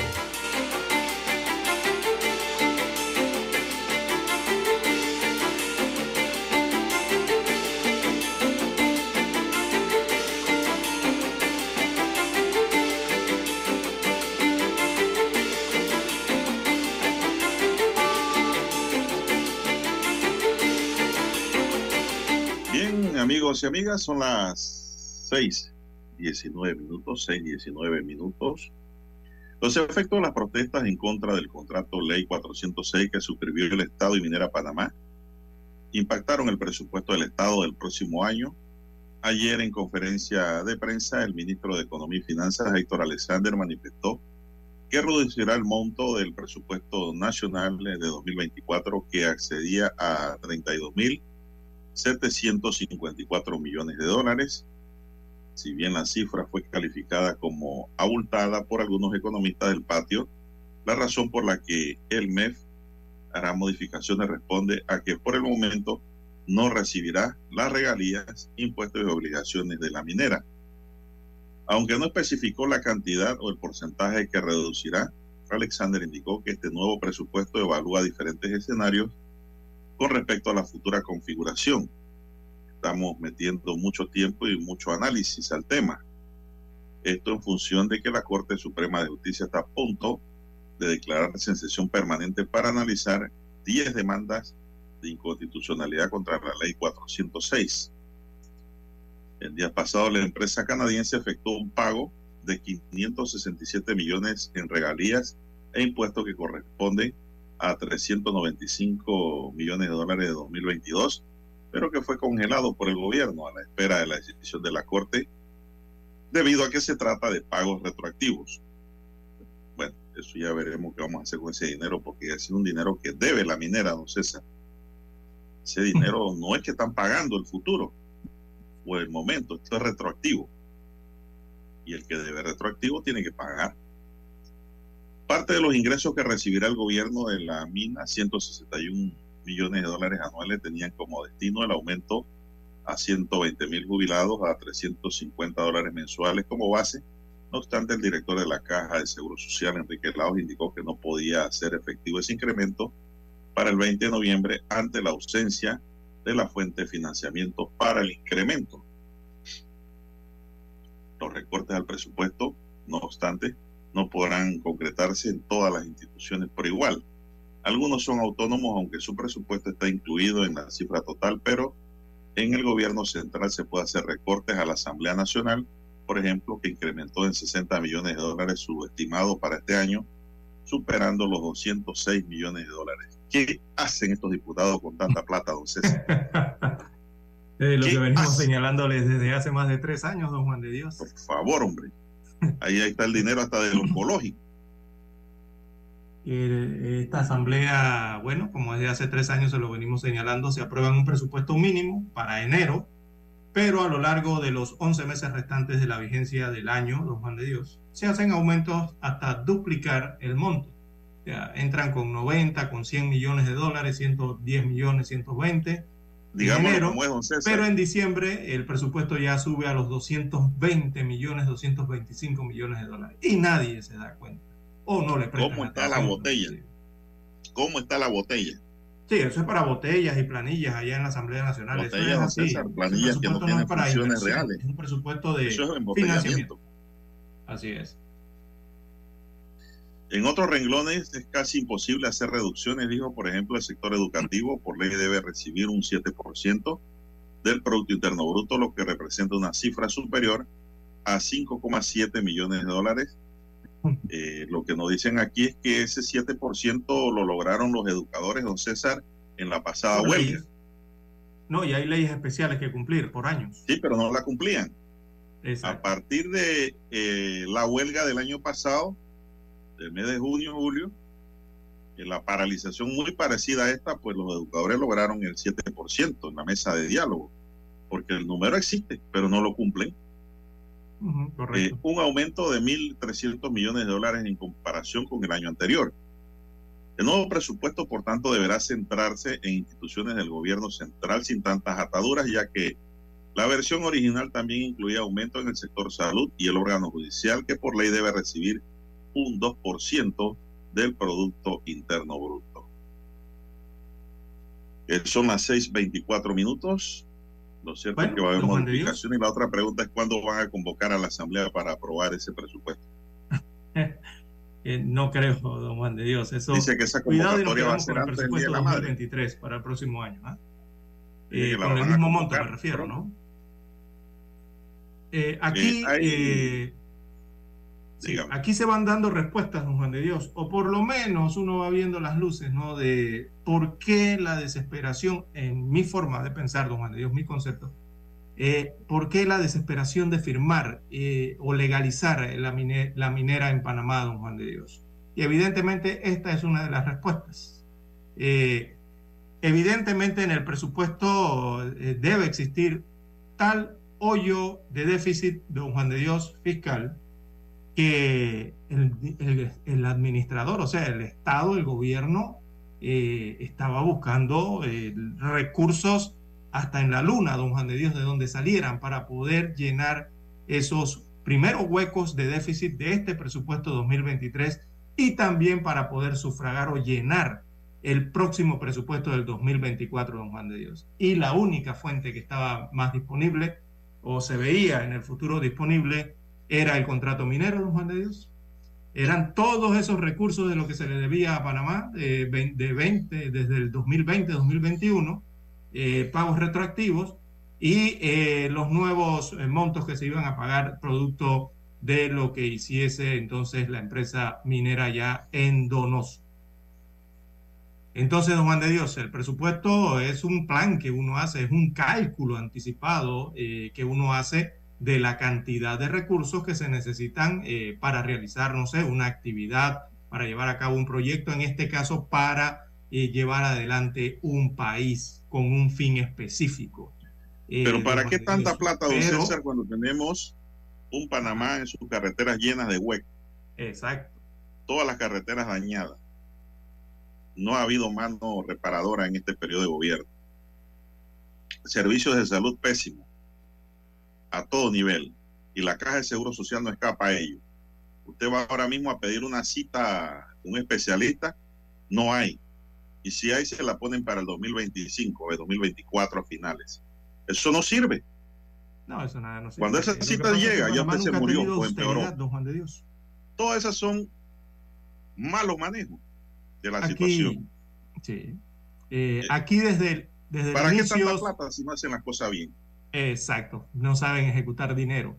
Amigas, son las 6, 19 minutos, 6, 19 minutos. Los efectos de las protestas en contra del contrato Ley 406 que suscribió el Estado y Minera Panamá impactaron el presupuesto del Estado del próximo año. Ayer en conferencia de prensa, el ministro de Economía y Finanzas, Héctor Alexander, manifestó que reducirá el monto del presupuesto nacional de 2024 que accedía a 32.754 millones de dólares si bien la cifra fue calificada como abultada por algunos economistas del patio, la razón por la que el MEF hará modificaciones responde a que por el momento no recibirá las regalías, impuestos y obligaciones de la minera. Aunque no especificó la cantidad o el porcentaje que reducirá, Alexander indicó que este nuevo presupuesto evalúa diferentes escenarios con respecto a la futura configuración estamos metiendo mucho tiempo y mucho análisis al tema. Esto en función de que la Corte Suprema de Justicia está a punto de declarar sesión permanente para analizar 10 demandas de inconstitucionalidad contra la ley 406. El día pasado la empresa canadiense efectuó un pago de 567 millones en regalías e impuestos que corresponden a 395 millones de dólares de 2022 pero que fue congelado por el gobierno a la espera de la decisión de la Corte, debido a que se trata de pagos retroactivos. Bueno, eso ya veremos qué vamos a hacer con ese dinero, porque es un dinero que debe la minera, don César. Ese dinero no es que están pagando el futuro o el momento, esto es retroactivo. Y el que debe retroactivo tiene que pagar. Parte de los ingresos que recibirá el gobierno de la mina, 161 millones de dólares anuales tenían como destino el aumento a 120 mil jubilados a 350 dólares mensuales como base. No obstante, el director de la Caja de Seguro Social, Enrique Laos, indicó que no podía ser efectivo ese incremento para el 20 de noviembre ante la ausencia de la fuente de financiamiento para el incremento. Los recortes al presupuesto, no obstante, no podrán concretarse en todas las instituciones por igual. Algunos son autónomos, aunque su presupuesto está incluido en la cifra total, pero en el gobierno central se puede hacer recortes a la Asamblea Nacional, por ejemplo, que incrementó en 60 millones de dólares su estimado para este año, superando los 206 millones de dólares. ¿Qué hacen estos diputados con tanta plata, don César? (laughs) Eh, lo que venimos señalándoles desde hace más de tres años, don Juan de Dios. Por favor, hombre. Ahí, está el dinero hasta del oncológico. Eh, esta asamblea, bueno, como desde hace tres años se lo venimos señalando, se aprueba un presupuesto mínimo para enero, pero a lo largo de los 11 meses restantes de la vigencia del año, don Juan de Dios, se hacen aumentos hasta duplicar el monto. O sea, entran con 90, con 100 millones de dólares, 110 millones, 120. Digamos, enero, pero en diciembre el presupuesto ya sube a los 220 millones, 225 millones de dólares. Y nadie se da cuenta no le ¿Cómo está la botella? ¿Cómo está la botella? Sí, eso es para botellas y planillas allá en la Asamblea Nacional. Botellas, eso es así. planillas que no tienen funciones reales. Es un presupuesto de financiamiento. Así es. En otros renglones es casi imposible hacer reducciones, dijo, por ejemplo, el sector educativo por ley debe recibir un 7% del Producto Interno Bruto, lo que representa una cifra superior a 5,7 millones de dólares eh, lo que nos dicen aquí es que ese 7% lo lograron los educadores, don César, en la pasada huelga. No, y hay leyes especiales que cumplir por años. Sí, pero no la cumplían. A partir de eh, la huelga del año pasado, del mes de junio, julio, en la paralización muy parecida a esta, pues los educadores lograron el 7% en la mesa de diálogo, porque el número existe, pero no lo cumplen. Eh, un aumento de 1.300 millones de dólares en comparación con el año anterior. El nuevo presupuesto, por tanto, deberá centrarse en instituciones del gobierno central sin tantas ataduras, ya que la versión original también incluía aumento en el sector salud y el órgano judicial, que por ley debe recibir un 2% del Producto Interno Bruto. Eh, son las 6.24 minutos. Lo cierto es que va a haber modificación y la otra pregunta es cuándo van a convocar a la Asamblea para aprobar ese presupuesto. (laughs) Eh, no creo, don Juan de Dios. Eso, Dice que esa convocatoria va a ser antes del día de la 2023 para el próximo año. ¿ah? Eh, con el mismo monto me refiero, ¿no? eh, aquí, eh, aquí se van dando respuestas, don Juan de Dios, o por lo menos uno va viendo las luces, ¿no? De por qué la desesperación, en mi forma de pensar, don Juan de Dios, mi concepto, eh, ¿Por qué la desesperación de firmar eh, o legalizar la, la, minera en Panamá, don Juan de Dios? Y evidentemente esta es una de las respuestas. Eh, evidentemente en el presupuesto debe existir tal hoyo de déficit, don Juan de Dios, fiscal, que el, administrador, o sea, el Estado, el gobierno, estaba buscando recursos hasta en la luna, don Juan de Dios, de donde salieran para poder llenar esos primeros huecos de déficit de este presupuesto 2023 y también para poder sufragar o llenar el próximo presupuesto del 2024, don Juan de Dios. Y la única fuente que estaba más disponible o se veía en el futuro disponible era el contrato minero, don Juan de Dios. Eran todos esos recursos de lo que se le debía a Panamá de, de 20, desde el 2020-2021 eh, pagos retroactivos y eh, los nuevos eh, montos que se iban a pagar producto de lo que hiciese entonces la empresa minera ya en Donoso. Entonces, don Juan de Dios, el presupuesto es un plan que uno hace, es un cálculo anticipado que uno hace de la cantidad de recursos que se necesitan para realizar, no sé, una actividad, para llevar a cabo un proyecto, en este caso para llevar adelante un país con un fin específico. Eh, Pero ¿para qué tanta plata, don César, cuando tenemos un Panamá en sus carreteras llenas de huecos? Exacto. Todas las carreteras dañadas. No ha habido mano reparadora en este periodo de gobierno. Servicios de salud pésimos a todo nivel. Y la Caja de Seguro Social no escapa a ello. Usted va ahora mismo a pedir una cita un especialista, no hay y si hay se la ponen para el 2025 o el 2024 a finales. Eso no sirve. No, eso nada no sirve. Cuando esa cita llega, ya usted se murió o empeoró. Don Juan de Dios. Todas esas son malos manejos de la situación. Sí. Eh, eh, aquí desde el, desde ¿Para qué tanta plata si no hacen las cosas bien? Exacto, no saben ejecutar dinero.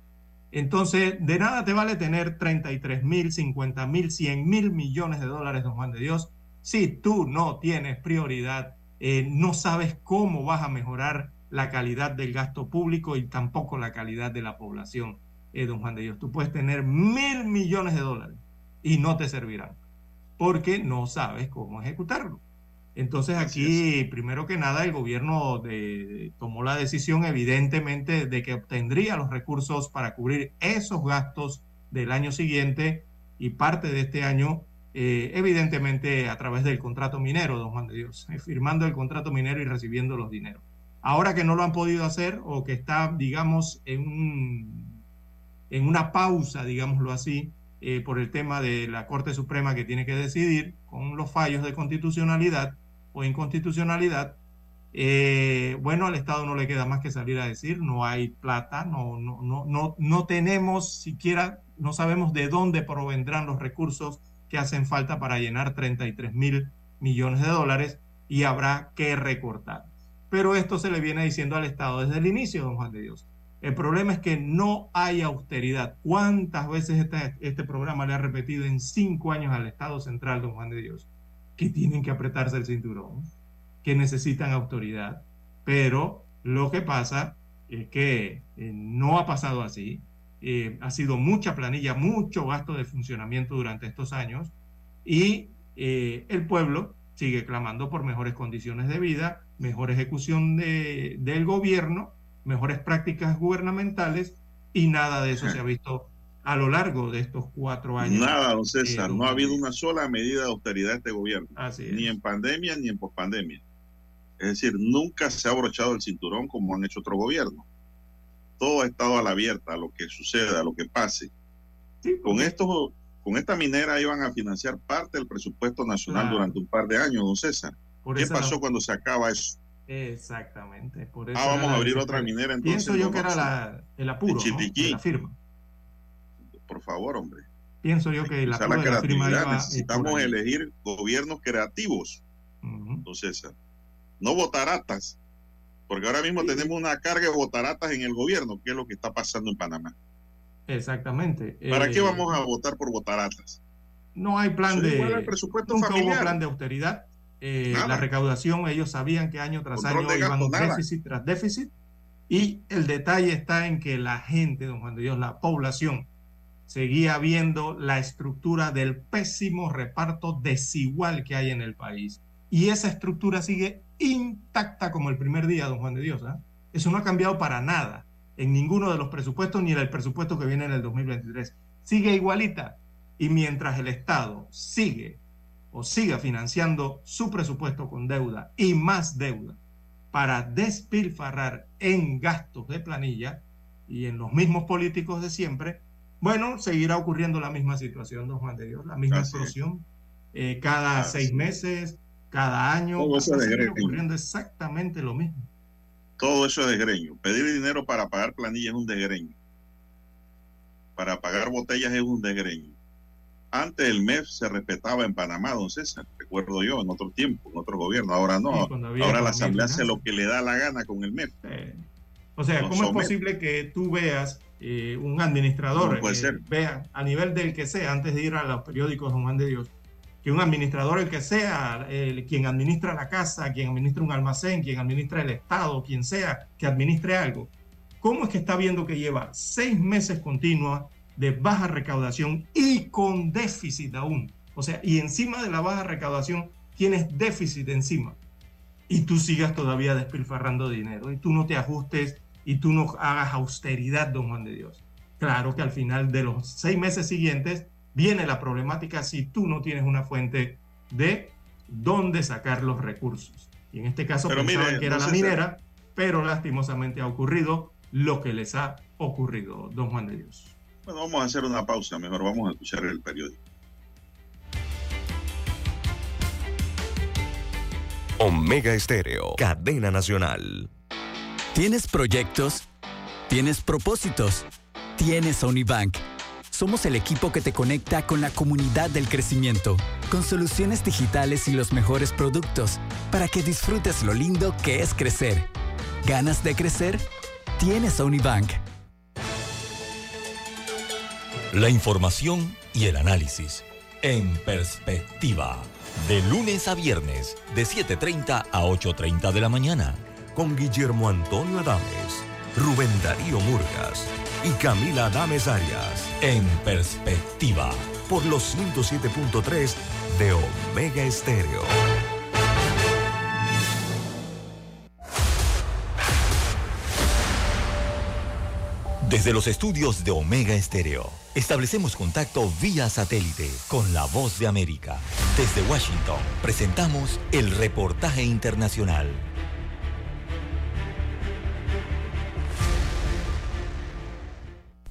Entonces, de nada te vale tener 33 mil, 50 mil, 100 mil millones de dólares, don Juan de Dios, si tú no tienes prioridad, eh, no sabes cómo vas a mejorar la calidad del gasto público y tampoco la calidad de la población, eh, don Juan de Dios. Tú puedes tener mil millones de dólares y no te servirán porque no sabes cómo ejecutarlo. Entonces aquí, primero que nada, el gobierno tomó la decisión evidentemente de que obtendría los recursos para cubrir esos gastos del año siguiente y parte de este año eh, evidentemente a través del contrato minero, don Juan de Dios, eh, firmando el contrato minero y recibiendo los dineros. Ahora que no lo han podido hacer o que está, digamos, en, en una pausa, digámoslo así, eh, por el tema de la Corte Suprema que tiene que decidir con los fallos de constitucionalidad o inconstitucionalidad, bueno, al Estado no le queda más que salir a decir, no hay plata, no, no, no, no, no tenemos siquiera, no sabemos de dónde provendrán los recursos que hacen falta para llenar 33 mil millones de dólares y habrá que recortar. Pero esto se le viene diciendo al Estado desde el inicio, don Juan de Dios. El problema es que no hay austeridad. ¿Cuántas veces este, este programa le ha repetido en cinco años al Estado central, don Juan de Dios? Que tienen que apretarse el cinturón, que necesitan autoridad. Pero lo que pasa es que eh, no ha pasado así. Eh, ha sido mucha planilla, mucho gasto de funcionamiento durante estos años y eh, el pueblo sigue clamando por mejores condiciones de vida, mejor ejecución de, del gobierno, mejores prácticas gubernamentales y nada de eso se ha visto a lo largo de estos cuatro años. Nada, don César, eh, no ha habido una sola medida de austeridad de este gobierno, ni en pandemia ni en pospandemia. Es decir, nunca se ha abrochado el cinturón como han hecho otros gobiernos todo ha estado a la abierta, a lo que suceda, a lo que pase. con esto, con esta minera iban a financiar parte del presupuesto nacional durante un par de años, don César. ¿Qué pasó cuando se acaba eso? Exactamente. ah, vamos a abrir otra minera entonces. Pienso yo que era el apuro de la firma. Por favor, hombre. Pienso yo que la, la creatividad. Necesitamos elegir gobiernos creativos, don César. No votaratas Porque ahora mismo tenemos una carga de botaratas en el gobierno, que es lo que está pasando en Panamá. Exactamente. ¿Para qué Eh, vamos a votar por botaratas? No hay plan de. al presupuesto nunca hubo familiar. plan de austeridad. Eh, la recaudación, ellos sabían que año tras Control año iban gasto, nada. déficit tras déficit. Y el detalle está en que la gente, don Juan de Dios, la población, seguía viendo la estructura del pésimo reparto desigual que hay en el país. Y esa estructura sigue intacta como el primer día, don Juan de Dios. ¿ah? Eso no ha cambiado para nada en ninguno de los presupuestos ni en el presupuesto que viene en el 2023. Sigue igualita. Y mientras el Estado sigue o siga financiando su presupuesto con deuda y más deuda para despilfarrar en gastos de planilla y en los mismos políticos de siempre, bueno, seguirá ocurriendo la misma situación, don Juan de Dios, la misma Así explosión eh, cada Así seis es. meses, cada año, Todo eso de greño. ocurriendo exactamente lo mismo. Todo eso es desgreño. Pedir dinero para pagar planillas es un desgreño. Para pagar botellas es un desgreño. Antes el MEF se respetaba en Panamá, don César, recuerdo yo, en otro tiempo, en otro gobierno. Ahora no. Sí, Ahora la Asamblea hace lo que le da la gana con el MEF. Eh, o sea, Nos ¿cómo es posible que tú veas eh, un administrador, eh, vea a nivel del que sea, antes de ir a los periódicos Don Juan de Dios, que un administrador, el que sea, el- quien administra la casa, quien administra un almacén, quien administra el Estado, quien sea que administre algo, ¿cómo es que está viendo que lleva seis meses continuos de baja recaudación y con déficit aún? O sea, y encima de la baja recaudación tienes déficit encima. Y tú sigas todavía despilfarrando dinero y tú no te ajustes y tú no hagas austeridad, don Juan de Dios. Claro que al final de los seis meses siguientes viene la problemática si tú no tienes una fuente de dónde sacar los recursos. Y en este caso Pero pensaban mire, que era no la minera, pero lastimosamente ha ocurrido lo que les ha ocurrido, don Juan de Dios. Bueno, vamos a hacer una pausa. Mejor vamos a escuchar el periódico. Omega Estéreo, cadena nacional. ¿Tienes proyectos? ¿Tienes propósitos? Tienes Unibank. Somos el equipo que te conecta con la comunidad del crecimiento, con soluciones digitales y los mejores productos, para que disfrutes lo lindo que es crecer. ¿Ganas de crecer? Tienes Unibank. La información y el análisis en perspectiva. De lunes a viernes, de 7.30 a 8.30 de la mañana. Con Guillermo Antonio Adames, Rubén Darío Murgas y Camila Adames Arias. En perspectiva. Por los 107.3 de Omega Estéreo. Desde los estudios de Omega Estéreo, establecemos contacto vía satélite con la voz de América. Desde Washington, presentamos el reportaje internacional.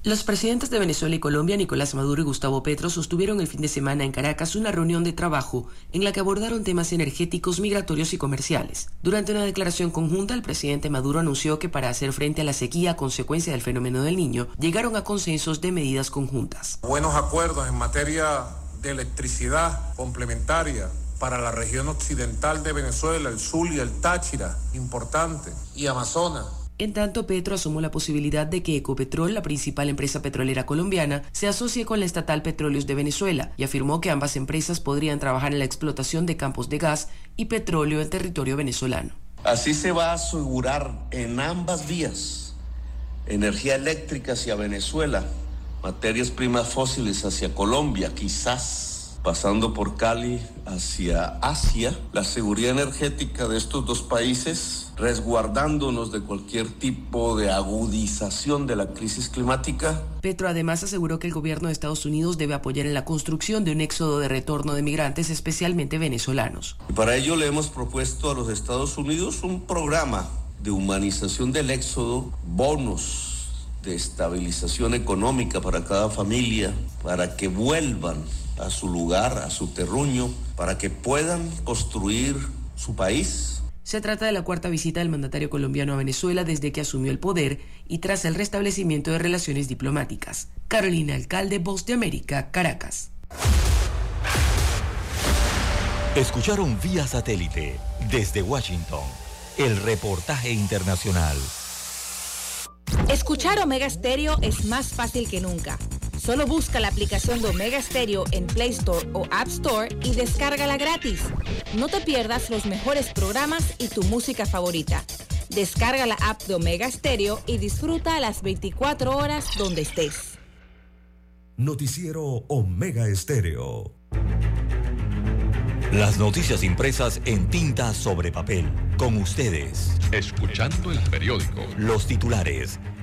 Los presidentes de Venezuela y Colombia, Nicolás Maduro y Gustavo Petro, sostuvieron el fin de semana en Caracas una reunión de trabajo en la que abordaron temas energéticos, migratorios y comerciales. Durante una declaración conjunta, el presidente Maduro anunció que para hacer frente a la sequía a consecuencia del fenómeno del niño, llegaron a consensos de medidas conjuntas. Buenos acuerdos en materia de electricidad complementaria para la región occidental de Venezuela, el Zulia, el Táchira, importante, y Amazonas. En tanto, Petro asomó la posibilidad de que Ecopetrol, la principal empresa petrolera colombiana, se asocie con la estatal Petróleos de Venezuela y afirmó que ambas empresas podrían trabajar en la explotación de campos de gas y petróleo en territorio venezolano. Así se va a asegurar en ambas vías energía eléctrica hacia Venezuela, materias primas fósiles hacia Colombia, quizás pasando por Cali hacia Asia, la seguridad energética de estos dos países, resguardándonos de cualquier tipo de agudización de la crisis climática. Petro además aseguró que el gobierno de Estados Unidos debe apoyar en la construcción de un éxodo de retorno de migrantes, especialmente venezolanos. Y para ello le hemos propuesto a los Estados Unidos un programa de humanización del éxodo, bonos de estabilización económica para cada familia, para que vuelvan a su lugar, a su terruño, para que puedan construir su país. Se trata de la cuarta visita del mandatario colombiano a Venezuela desde que asumió el poder y tras el restablecimiento de relaciones diplomáticas. Carolina Alcalde, Voz de América, Caracas. Escucharon vía satélite desde Washington el reportaje internacional. Escuchar Omega Stereo es más fácil que nunca. Solo busca la aplicación de Omega Stereo en Play Store o App Store y descárgala gratis. No te pierdas los mejores programas y tu música favorita. Descarga la app de Omega Stereo y disfruta las 24 horas donde estés. Noticiero Omega Estéreo. Las noticias impresas en tinta sobre papel. Con ustedes. Escuchando el periódico. Los titulares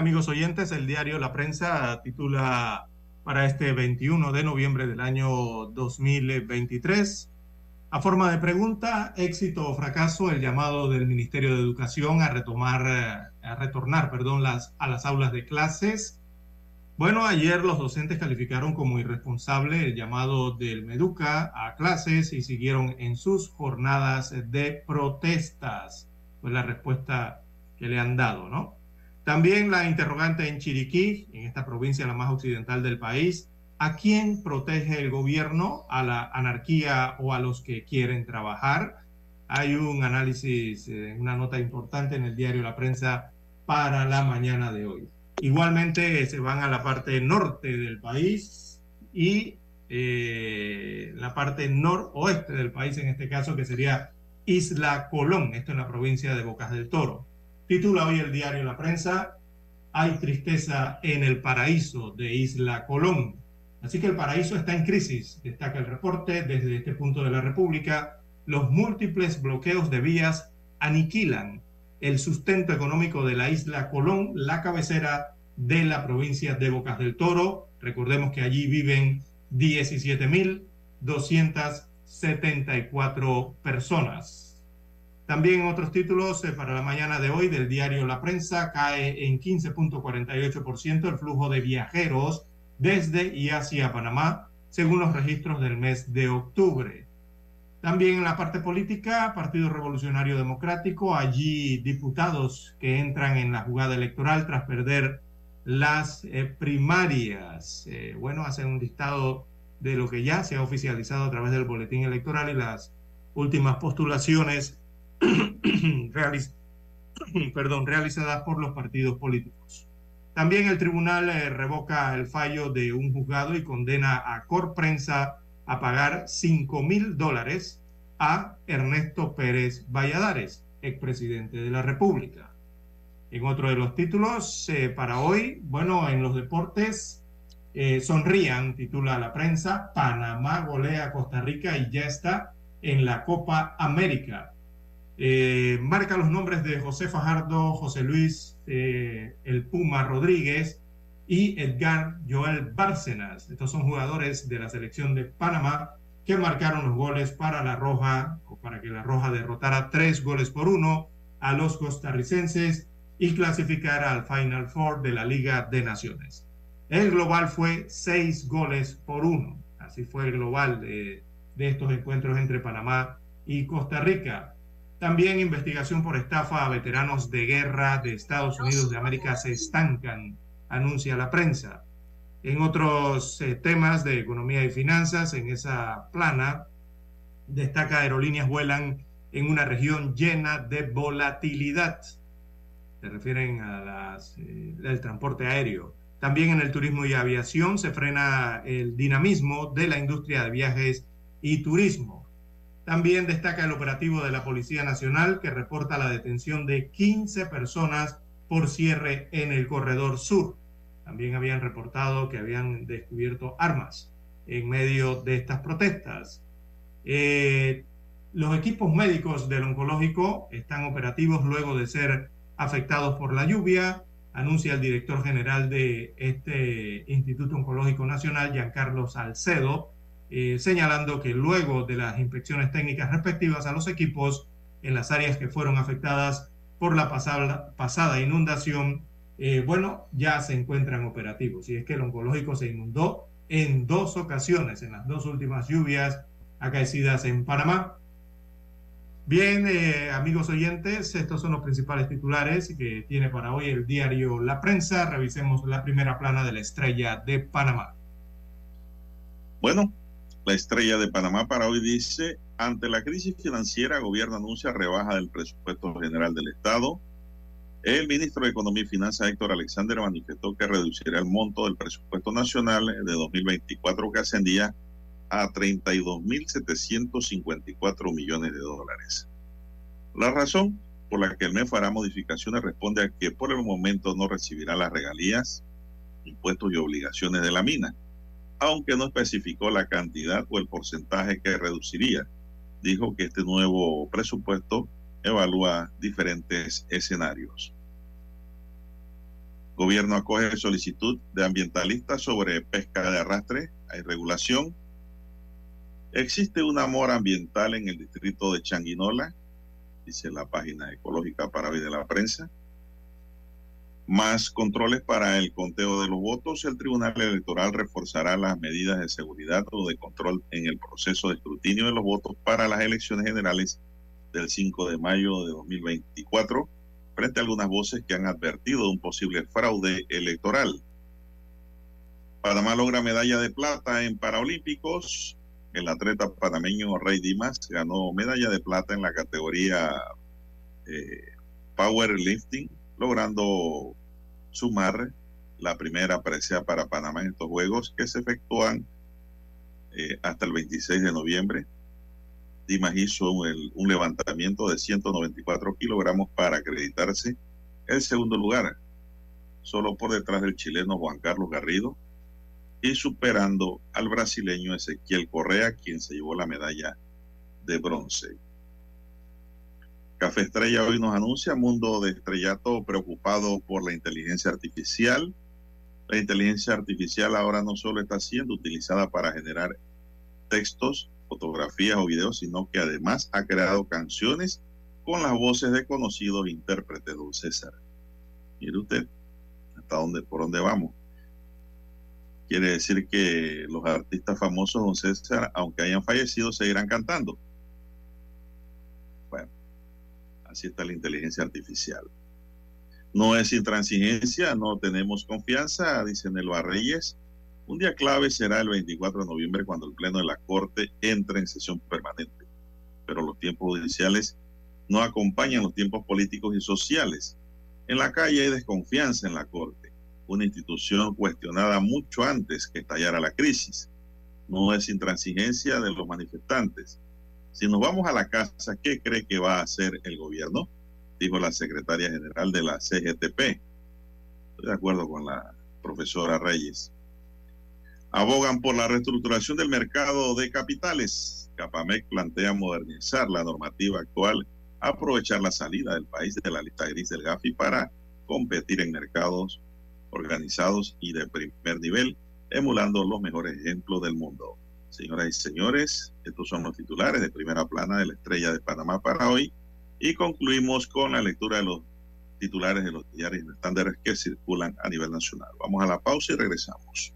Amigos oyentes, el diario La Prensa titula para este 21 de noviembre del año 2023. A forma de pregunta, éxito o fracaso, el llamado del Ministerio de Educación a retomar, eh, a retornar, perdón, las, a las aulas de clases. Bueno, ayer los docentes calificaron como irresponsable el llamado del Meduca a clases y siguieron en sus jornadas de protestas. Pues la respuesta que le han dado, ¿no? También la interrogante en Chiriquí, en esta provincia la más occidental del país, ¿a quién protege el gobierno? ¿A la anarquía o a los que quieren trabajar? Hay un análisis, eh, una nota importante en el diario La Prensa para la mañana de hoy. Igualmente se van a la parte norte del país y eh, la parte noroeste del país, en este caso, que sería Isla Colón, esto en la provincia de Bocas del Toro. Titula hoy el diario La Prensa, Hay tristeza en el paraíso de Isla Colón. Así que el paraíso está en crisis, destaca el reporte desde este punto de la República. Los múltiples bloqueos de vías aniquilan el sustento económico de la isla Colón, la cabecera de la provincia de Bocas del Toro. Recordemos que allí viven 17.274 personas. También otros títulos eh, para la mañana de hoy del diario La Prensa cae en 15.48% el flujo de viajeros desde y hacia Panamá, según los registros del mes de octubre. También en la parte política, Partido Revolucionario Democrático, allí diputados que entran en la jugada electoral tras perder las eh, primarias. Eh, bueno, hacen un listado de lo que ya se ha oficializado a través del boletín electoral y las últimas postulaciones (clears throat) realiz (clears throat) realizadas por los partidos políticos. También el tribunal eh, revoca el fallo de un juzgado y condena a Corprensa a pagar 5 mil dólares a Ernesto Pérez Valladares, expresidente de la República. En otro de los títulos eh, para hoy, bueno, en los deportes, eh, sonrían, titula la prensa, Panamá golea a Costa Rica y ya está en la Copa América. Eh, marca los nombres de José Fajardo, José Luis eh, El Puma Rodríguez y Edgar Joel Bárcenas. Estos son jugadores de la selección de Panamá que marcaron los goles para la Roja, para que la Roja derrotara tres goles por uno a los costarricenses y clasificara al Final Four de la Liga de Naciones. El global fue seis goles por uno. Así fue el global de estos encuentros entre Panamá y Costa Rica. También investigación por estafa a veteranos de guerra de Estados Unidos de América se estancan, anuncia la prensa. En otros eh, temas de economía y finanzas, en esa plana, destaca aerolíneas vuelan en una región llena de volatilidad. Se refieren a las, eh, transporte aéreo. También en el turismo y aviación se frena el dinamismo de la industria de viajes y turismo. También destaca el operativo de la Policía Nacional que reporta la detención de 15 personas por cierre en el corredor sur. También habían reportado que habían descubierto armas en medio de estas protestas. Eh, los equipos médicos del oncológico están operativos luego de ser afectados por la lluvia, anuncia el director general de este Instituto Oncológico Nacional, Giancarlo Salcedo, eh, señalando que luego de las inspecciones técnicas respectivas a los equipos en las áreas que fueron afectadas por la pasada, inundación, eh, bueno, ya se encuentran operativos. Y es que el oncológico se inundó en dos ocasiones, en las dos últimas lluvias acaecidas en Panamá. Bien, eh, amigos oyentes, estos son los principales titulares que tiene para hoy el diario La Prensa. Revisemos la primera plana de la estrella de Panamá. Bueno, la estrella de Panamá para hoy dice, ante la crisis financiera, gobierno anuncia rebaja del presupuesto general del Estado. El ministro de Economía y Finanzas, Héctor Alexander, manifestó que reducirá el monto del presupuesto nacional de 2024 que ascendía a 32.754 millones de dólares. La razón por la que el MEF hará modificaciones responde a que por el momento no recibirá las regalías, impuestos y obligaciones de la mina, aunque no especificó la cantidad o el porcentaje que reduciría. Dijo que este nuevo presupuesto evalúa diferentes escenarios. Gobierno acoge solicitud de ambientalistas sobre pesca de arrastre. Hay regulación Existe un amor ambiental en el distrito de Changuinola, dice la página ecológica para hoy de la prensa. Más controles para el conteo de los votos. El Tribunal Electoral reforzará las medidas de seguridad o de control en el proceso de escrutinio de los votos para las elecciones generales del 5 de mayo de 2024, frente a algunas voces que han advertido un posible fraude electoral. Panamá logra medalla de plata en Paralímpicos el atleta panameño Rey Dimas ganó medalla de plata en la categoría eh, powerlifting, logrando sumar la primera presea para Panamá en estos Juegos que se efectúan eh, hasta el 26 de noviembre. Dimas hizo un levantamiento de 194 kilogramos para acreditarse el segundo lugar, solo por detrás del chileno Juan Carlos Garrido, y superando al brasileño Ezequiel Correa, quien se llevó la medalla de bronce. Café Estrella hoy nos anuncia mundo de estrellato preocupado por la inteligencia artificial. La inteligencia artificial ahora no solo está siendo utilizada para generar textos, fotografías o videos, sino que además ha creado canciones con las voces de conocidos intérpretes, don César. Mire usted hasta dónde, por dónde vamos. Quiere decir que los artistas famosos, don César, aunque hayan fallecido, seguirán cantando. Bueno, así está la inteligencia artificial. No es intransigencia, no tenemos confianza, dice Nelva Reyes. Un día clave será el 24 de noviembre cuando el Pleno de la Corte entre en sesión permanente. Pero los tiempos judiciales no acompañan los tiempos políticos y sociales. En la calle hay desconfianza en la Corte una institución cuestionada mucho antes que estallara la crisis. No es intransigencia de los manifestantes. Si nos vamos a la casa, ¿qué cree que va a hacer el gobierno? Dijo la secretaria general de la CGTP. Estoy de acuerdo con la profesora Reyes. Abogan por la reestructuración del mercado de capitales. Capamec plantea modernizar la normativa actual, aprovechar la salida del país de la lista gris del GAFI para competir en mercados organizados y de primer nivel, emulando los mejores ejemplos del mundo. Señoras y señores, estos son los titulares de primera plana de la estrella de Panamá para hoy y concluimos con la lectura de los titulares de los diarios estándares que circulan a nivel nacional. Vamos a la pausa y regresamos.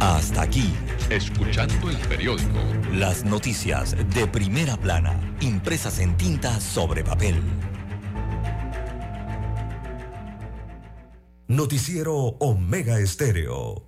Hasta aquí, escuchando el periódico. Las noticias de primera plana, impresas en tinta sobre papel. Noticiero Omega Estéreo.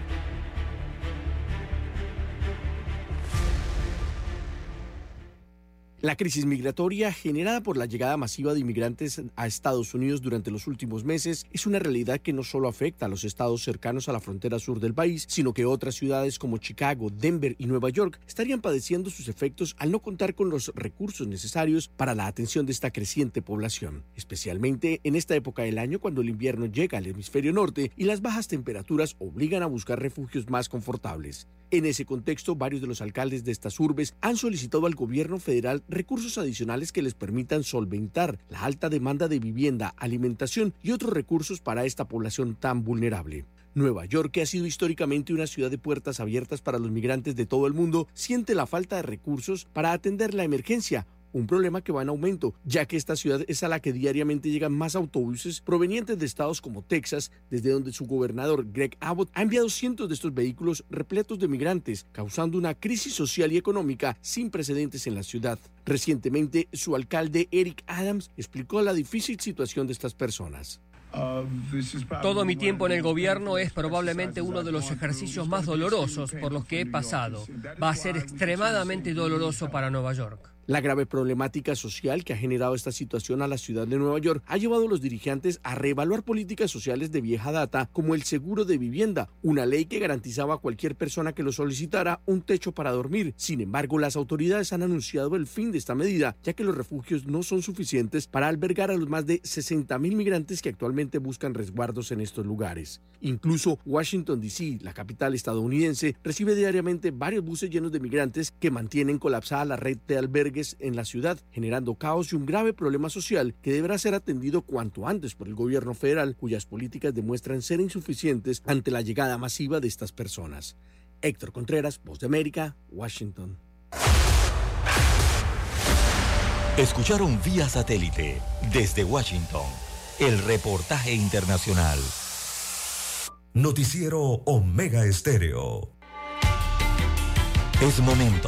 La crisis migratoria generada por la llegada masiva de inmigrantes a Estados Unidos durante los últimos meses es una realidad que no solo afecta a los estados cercanos a la frontera sur del país, sino que otras ciudades como Chicago, Denver y Nueva York estarían padeciendo sus efectos al no contar con los recursos necesarios para la atención de esta creciente población, especialmente en esta época del año cuando el invierno llega al hemisferio norte y las bajas temperaturas obligan a buscar refugios más confortables. En ese contexto, varios de los alcaldes de estas urbes han solicitado al gobierno federal recursos adicionales que les permitan solventar la alta demanda de vivienda, alimentación y otros recursos para esta población tan vulnerable. Nueva York, que ha sido históricamente una ciudad de puertas abiertas para los migrantes de todo el mundo, siente la falta de recursos para atender la emergencia, un problema que va en aumento, ya que esta ciudad es a la que diariamente llegan más autobuses provenientes de estados como Texas, desde donde su gobernador Greg Abbott ha enviado cientos de estos vehículos repletos de migrantes, causando una crisis social y económica sin precedentes en la ciudad. Recientemente, su alcalde Eric Adams explicó la difícil situación de estas personas. Todo mi tiempo en el gobierno es probablemente uno de los ejercicios más dolorosos por los que he pasado. Va a ser extremadamente doloroso para Nueva York. La grave problemática social que ha generado esta situación a la ciudad de Nueva York ha llevado a los dirigentes a reevaluar políticas sociales de vieja data como el seguro de vivienda, una ley que garantizaba a cualquier persona que lo solicitara un techo para dormir. Sin embargo, las autoridades han anunciado el fin de esta medida, ya que los refugios no son suficientes para albergar a los más de 60 mil migrantes que actualmente buscan resguardos en estos lugares. Incluso Washington, D.C., la capital estadounidense, recibe diariamente varios buses llenos de migrantes que mantienen colapsada la red de albergues en la ciudad, generando caos y un grave problema social que deberá ser atendido cuanto antes por el gobierno federal, cuyas políticas demuestran ser insuficientes ante la llegada masiva de estas personas. Héctor Contreras, Voz de América, Washington. Escucharon vía satélite desde Washington el reportaje internacional. Noticiero Omega Estéreo. Es momento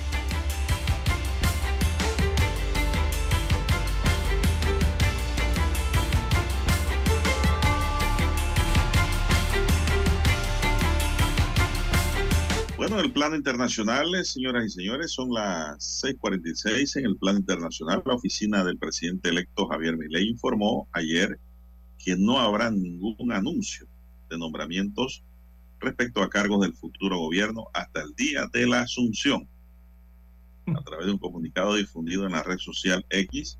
Bueno, el plano internacional, eh, señoras y señores, son las 6:46 en el plano internacional. La oficina del presidente electo Javier Milei informó ayer que no habrá ningún anuncio de nombramientos respecto a cargos del futuro gobierno hasta el día de la asunción. A través de un comunicado difundido en la red social X,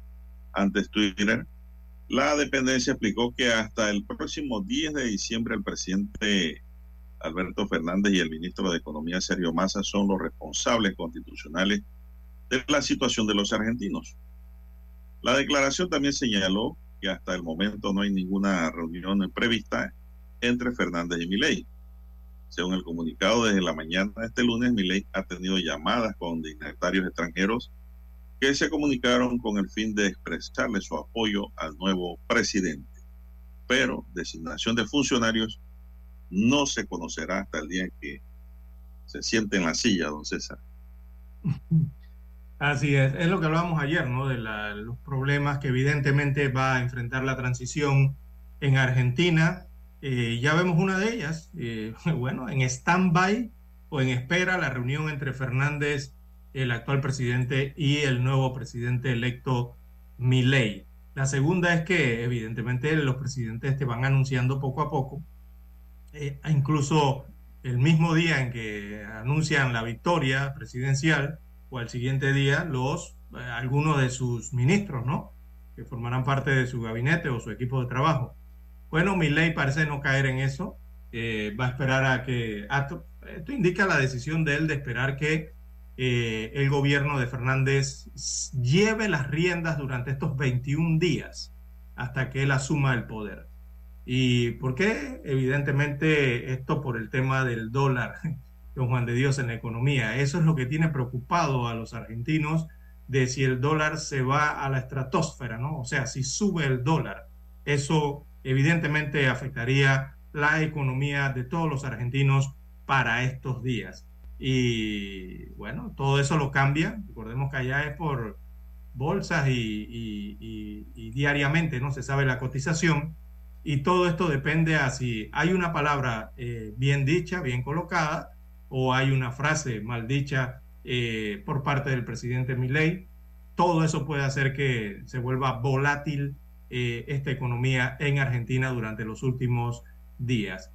antes Twitter, la dependencia explicó que hasta el próximo 10 de diciembre el presidente Alberto Fernández y el ministro de Economía Sergio Massa son los responsables constitucionales de la situación de los argentinos. La declaración también señaló que hasta el momento no hay ninguna reunión prevista entre Fernández y Milei. Según el comunicado, desde la mañana de este lunes, Milei ha tenido llamadas con dignatarios extranjeros que se comunicaron con el fin de expresarle su apoyo al nuevo presidente. Pero designación de funcionarios no se conocerá hasta el día que se siente en la silla, don César. (laughs) Así es, es lo que hablábamos ayer, ¿no? De los problemas que evidentemente va a enfrentar la transición en Argentina. Eh, ya vemos una de ellas, eh, (laughs) bueno, en stand-by o en espera la reunión entre Fernández, el actual presidente, y el nuevo presidente electo Milei. La segunda es que evidentemente los presidentes te van anunciando poco a poco eh, incluso el mismo día en que anuncian la victoria presidencial o al siguiente día los eh, algunos de sus ministros, ¿no? Que formarán parte de su gabinete o su equipo de trabajo. Bueno, mi ley parece no caer en eso. Eh, va a esperar a que esto, indica la decisión de él de esperar que el gobierno de Fernández lleve las riendas durante estos 21 días hasta que él asuma el poder. ¿Y por qué? Evidentemente esto por el tema del dólar, (laughs) don Juan de Dios, en la economía. Eso es lo que tiene preocupado a los argentinos de si el dólar se va a la estratosfera, ¿no? O sea, si sube el dólar, eso evidentemente afectaría la economía de todos los argentinos para estos días. Y bueno, todo eso lo cambia. Recordemos que allá es por bolsas y, diariamente no se sabe la cotización y todo esto depende a si hay una palabra eh, bien dicha, bien colocada o hay una frase mal dicha eh, por parte del presidente Milei. Todo eso puede hacer que se vuelva volátil eh, esta economía en Argentina durante los últimos días.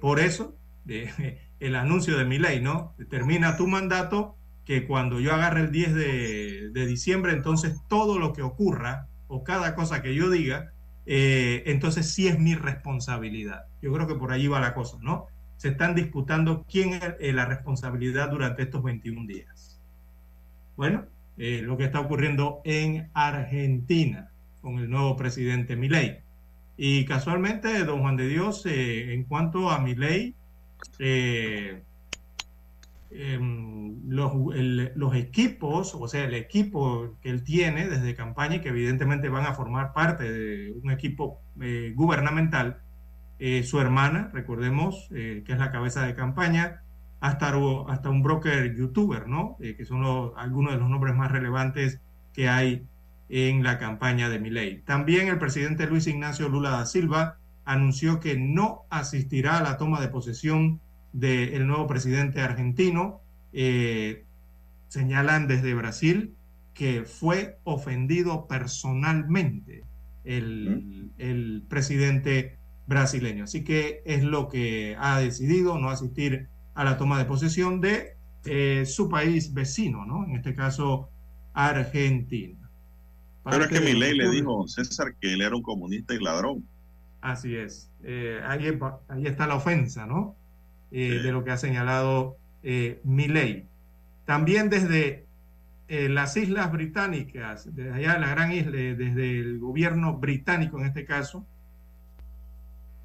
por eso, (laughs) el anuncio de Milei, ¿no? Termina tu mandato, que cuando yo agarre el 10 de, diciembre, entonces todo lo que ocurra o cada cosa que yo diga, eh, entonces sí es mi responsabilidad. Yo creo que por allí va la cosa, ¿no? Se están disputando quién es eh, la responsabilidad durante estos 21 días. Bueno, eh, lo que está ocurriendo en Argentina con el nuevo presidente Milei. Y casualmente, don Juan de Dios, en cuanto a Milei, eh, Em, los, equipos, o sea, el equipo que él tiene desde campaña y que evidentemente van a formar parte de un equipo eh, gubernamental, eh, su hermana, recordemos, eh, que es la cabeza de campaña, hasta, hasta un broker youtuber, ¿no? que son algunos de los nombres más relevantes que hay en la campaña de Milei. También el presidente Luis Ignacio Lula da Silva anunció que no asistirá a la toma de posesión del nuevo presidente argentino. Eh, señalan desde Brasil que fue ofendido personalmente el, el, presidente brasileño. Así que es lo que ha decidido no asistir a la toma de posesión de eh, su país vecino, ¿no? En este caso, Argentina. Pero es que mi ley le dijo César que él era un comunista y ladrón. Así es. Eh, ahí, ahí, está la ofensa, ¿no? Eh, de lo que ha señalado eh. También desde eh, las Islas Británicas, desde allá de la gran isla, desde el gobierno británico en este caso,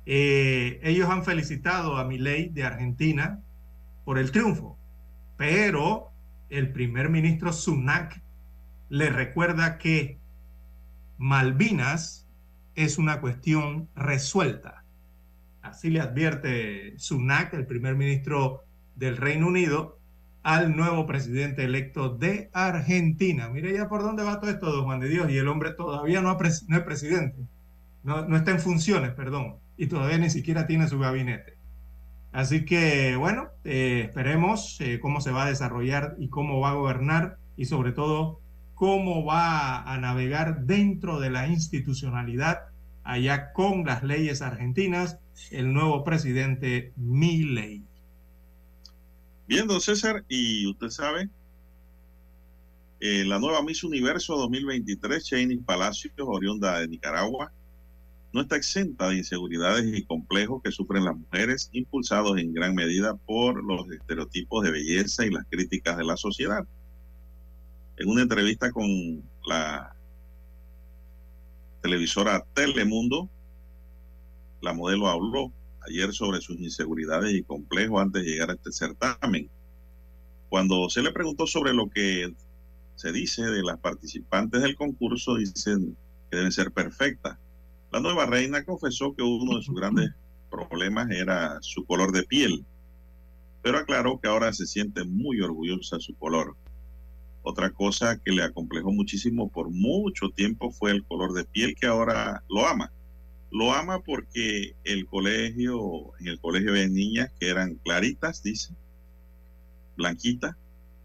ellos han felicitado a ley de Argentina por el triunfo, pero el primer ministro Sunak le recuerda que Malvinas es una cuestión resuelta Así le advierte Sunak, el primer ministro del Reino Unido, al nuevo presidente electo de Argentina. Mire ya por dónde va todo esto, don Juan de Dios, y el hombre todavía no, es presidente, no, está en funciones, perdón, y todavía ni siquiera tiene su gabinete. Así que, bueno, eh, esperemos eh, cómo se va a desarrollar y cómo va a gobernar y sobre todo cómo va a navegar dentro de la institucionalidad allá con las leyes argentinas el nuevo presidente Milei. Bien, don César, y usted sabe, eh, la nueva Miss Universo 2023, Cheney Palacios, oriunda de Nicaragua, no está exenta de inseguridades y complejos que sufren las mujeres, impulsados en gran medida por los estereotipos de belleza y las críticas de la sociedad. En una entrevista con la televisora Telemundo, la modelo habló ayer sobre sus inseguridades y complejos antes de llegar a este certamen. Cuando se le preguntó sobre lo que se dice de las participantes del concurso, dicen que deben ser perfectas. La nueva reina confesó que uno de sus grandes problemas era su color de piel, pero aclaró que ahora se siente muy orgullosa de su color. Otra cosa que le acomplejó muchísimo por mucho tiempo fue el color de piel que ahora lo ama. Lo ama porque el colegio, en el colegio de niñas que eran claritas, dice, blanquita,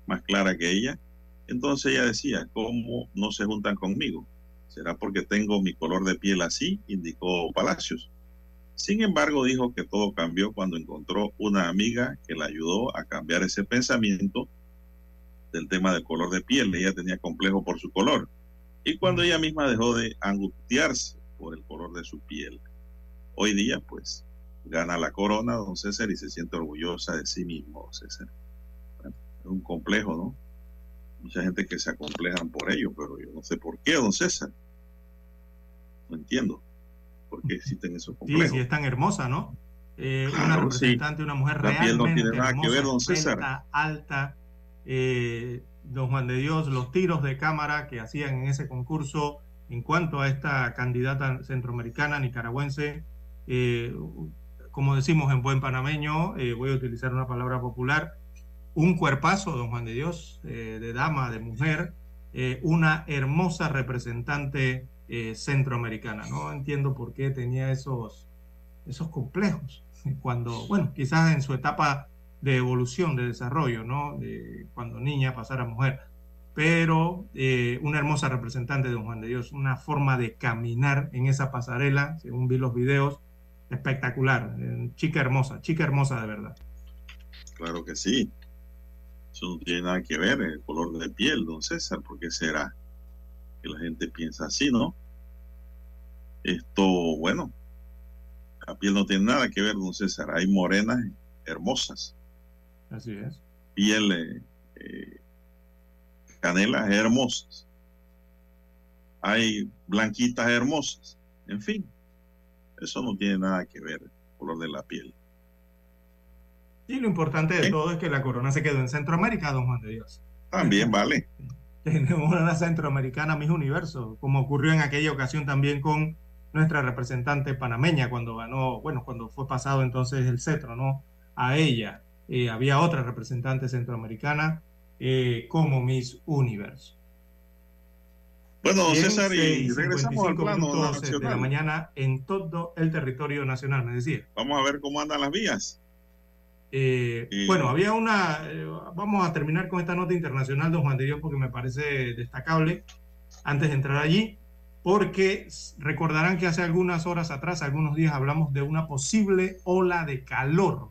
más clara que ella. Entonces ella decía, ¿cómo no se juntan conmigo? ¿Será porque tengo mi color de piel así? indicó Palacios. Sin embargo, dijo que todo cambió cuando encontró una amiga que la ayudó a cambiar ese pensamiento del tema del color de piel. Ella tenía complejo por su color. Y cuando ella misma dejó de angustiarse por el color de su piel. Hoy día, pues, gana la corona, don César, y se siente orgullosa de sí mismo, César. es un complejo, ¿no? Mucha gente que se acomplejan por ello, pero yo no sé por qué, don César. No entiendo por qué existen esos complejos. Sí, sí, es tan hermosa, ¿no? Eh, una representante, una mujer la piel no tiene nada que ver, don César. alta, eh, don Juan de Dios, los tiros de cámara que hacían en ese concurso en cuanto a esta candidata centroamericana nicaragüense, eh, como decimos en buen panameño, eh, voy a utilizar una palabra popular, un cuerpazo, don Juan de Dios, eh, de dama, de mujer, una hermosa representante centroamericana. No entiendo por qué tenía esos, esos complejos cuando, bueno, quizás en su etapa de evolución, de desarrollo, ¿no? De cuando niña pasara mujer. Pero eh, una hermosa representante de Don Juan de Dios, una forma de caminar en esa pasarela, según vi los videos, espectacular. chica hermosa, chica hermosa de verdad. Claro que sí. Eso no tiene nada que ver el color de piel, don César, porque será que la gente piensa así, ¿no? Esto, bueno, la piel no tiene nada que ver, don César. Hay morenas hermosas. Así es. Piel, eh, eh, canelas hermosas. Hay blanquitas hermosas. En fin, eso no tiene nada que ver el color de la piel. Y lo importante de todo es que la corona se quedó en Centroamérica, don Juan de Dios. También vale. (laughs) Tenemos una centroamericana Miss Universo, como ocurrió en aquella ocasión también con nuestra representante panameña cuando ganó, bueno, cuando fue pasado entonces el cetro, ¿no? A ella. Eh, había otra representante centroamericana eh, como Miss Universo. Bueno, César, y regresamos al plano de la mañana en todo el territorio nacional, me decía. Vamos a ver cómo andan las vías. Eh, bueno, había una, eh, vamos a terminar con esta nota internacional, don Juan de Dios, porque me parece destacable antes de entrar allí, porque recordarán que hace algunas horas atrás, algunos días, hablamos de una posible ola de calor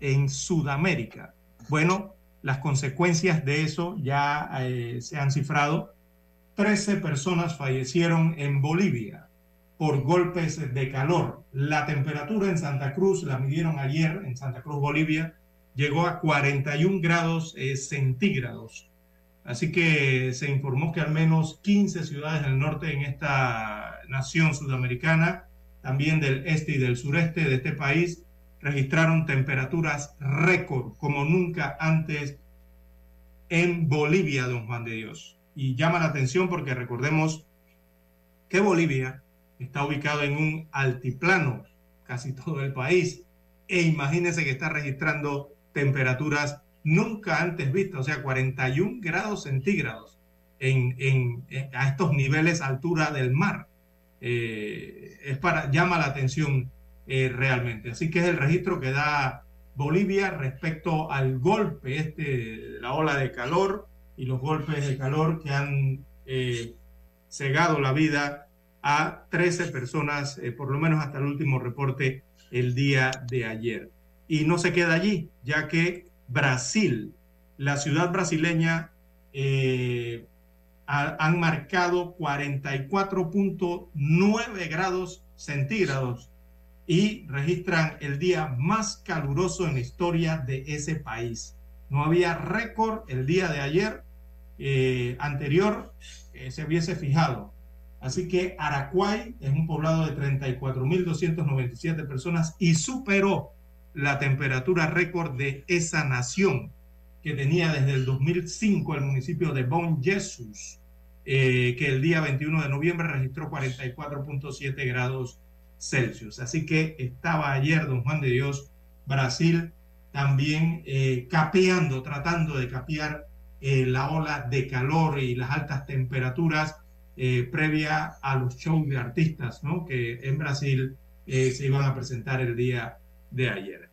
en Sudamérica. Bueno, las consecuencias de eso ya eh, se han cifrado. Trece personas fallecieron en Bolivia por golpes de calor. La temperatura en Santa Cruz, la midieron ayer en Santa Cruz, Bolivia, llegó a 41 grados eh, centígrados. Así que se informó que al menos 15 ciudades del norte en esta nación sudamericana, también del este y del sureste de este país, registraron temperaturas récord como nunca antes en Bolivia, don Juan de Dios. Y llama la atención porque recordemos que Bolivia está ubicado en un altiplano, casi todo el país, e imagínense que está registrando temperaturas nunca antes vistas, o sea, 41 grados centígrados en, a estos niveles altura del mar. Eh, es para, llama la atención eh, realmente. Así que es el registro que da Bolivia respecto al golpe, este, la ola de calor y los golpes de calor que han eh, cegado la vida a 13 personas, eh, por lo menos hasta el último reporte el día de ayer. Y no se queda allí, ya que Brasil, la ciudad brasileña, eh, han marcado 44.9 grados centígrados y registran el día más caluroso en la historia de ese país. No había récord el día de ayer eh, anterior, se hubiese fijado Así que Aracuay es un poblado de 34.297 personas y superó la temperatura récord de esa nación que tenía desde el 2005 el municipio de Bon Jesus, eh, que el día 21 de noviembre registró 44.7 grados Celsius. Así que estaba ayer, don Juan de Dios, Brasil también eh, capeando, tratando de capear eh, la ola de calor y las altas temperaturas eh, previa a los shows de artistas ¿no? que en Brasil se iban a presentar el día de ayer.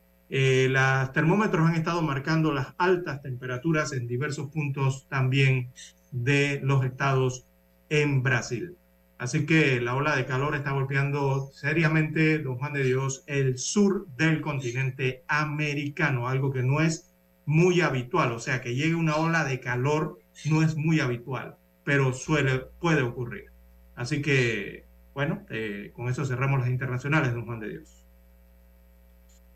Los termómetros han estado marcando las altas temperaturas en diversos puntos también de los estados en Brasil. Así que la ola de calor está golpeando seriamente, don Juan de Dios, el sur del continente americano, algo que no es muy habitual. O sea, que llegue una ola de calor no es muy habitual pero suele, puede ocurrir. Así que, bueno, eh, con eso cerramos las internacionales, don Juan de Dios.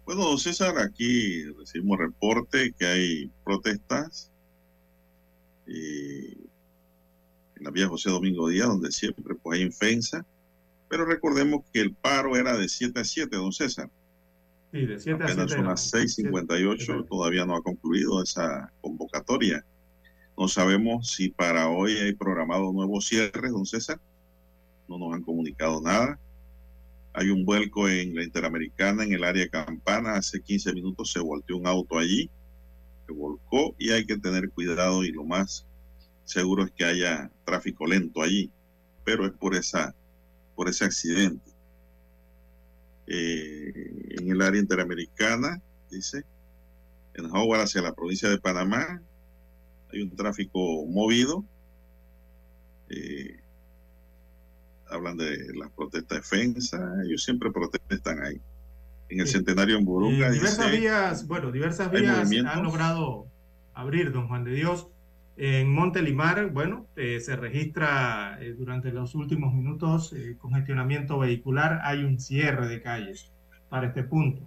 Bueno, César, aquí recibimos reporte que hay protestas en la vía José Domingo Díaz, donde siempre pues, hay infensa, pero recordemos que el paro era de 7 a 7, don César. Sí, de 7 a 7. Apenas son las 6.58, todavía no ha concluido esa convocatoria. No sabemos si para hoy hay programado nuevos cierres, don César. No nos han comunicado nada. Hay un vuelco en la Interamericana, en el área Campana. Hace 15 minutos se volteó un auto allí, se volcó y hay que tener cuidado y lo más seguro es que haya tráfico lento allí, pero es por esa, por ese accidente. Eh, en el área interamericana, dice, en Howard hacia la provincia de Panamá, hay un tráfico movido. Eh, hablan de las protestas de defensa, ellos siempre protestan ahí. En el centenario en Burunga. Eh, diversas vías, bueno, diversas vías han logrado abrir, don Juan de Dios. En Montelimar, bueno, eh, se registra eh, durante los últimos minutos eh, congestionamiento vehicular. Hay un cierre de calles para este punto.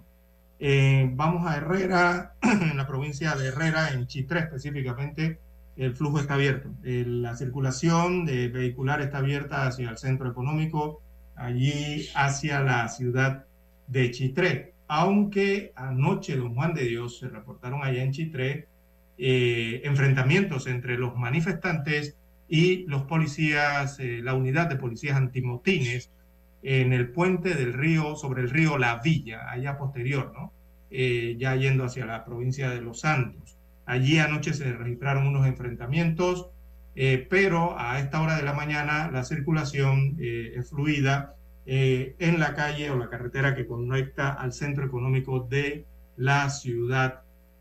vamos a Herrera, (clears throat) en la provincia de Herrera, en Chitré específicamente, el flujo está abierto. la circulación de vehicular está abierta hacia el centro económico, allí hacia la ciudad de Chitré. Aunque anoche, don Juan de Dios, se reportaron allá en Chitré eh, enfrentamientos entre los manifestantes y los policías, eh, la unidad de policías antimotines en el puente del río, sobre el río La Villa, allá posterior, ¿no? Eh, ya yendo hacia la provincia de Los Santos. Allí anoche se registraron unos enfrentamientos, pero a esta hora de la mañana la circulación es fluida en la calle o la carretera que conecta al centro económico de la ciudad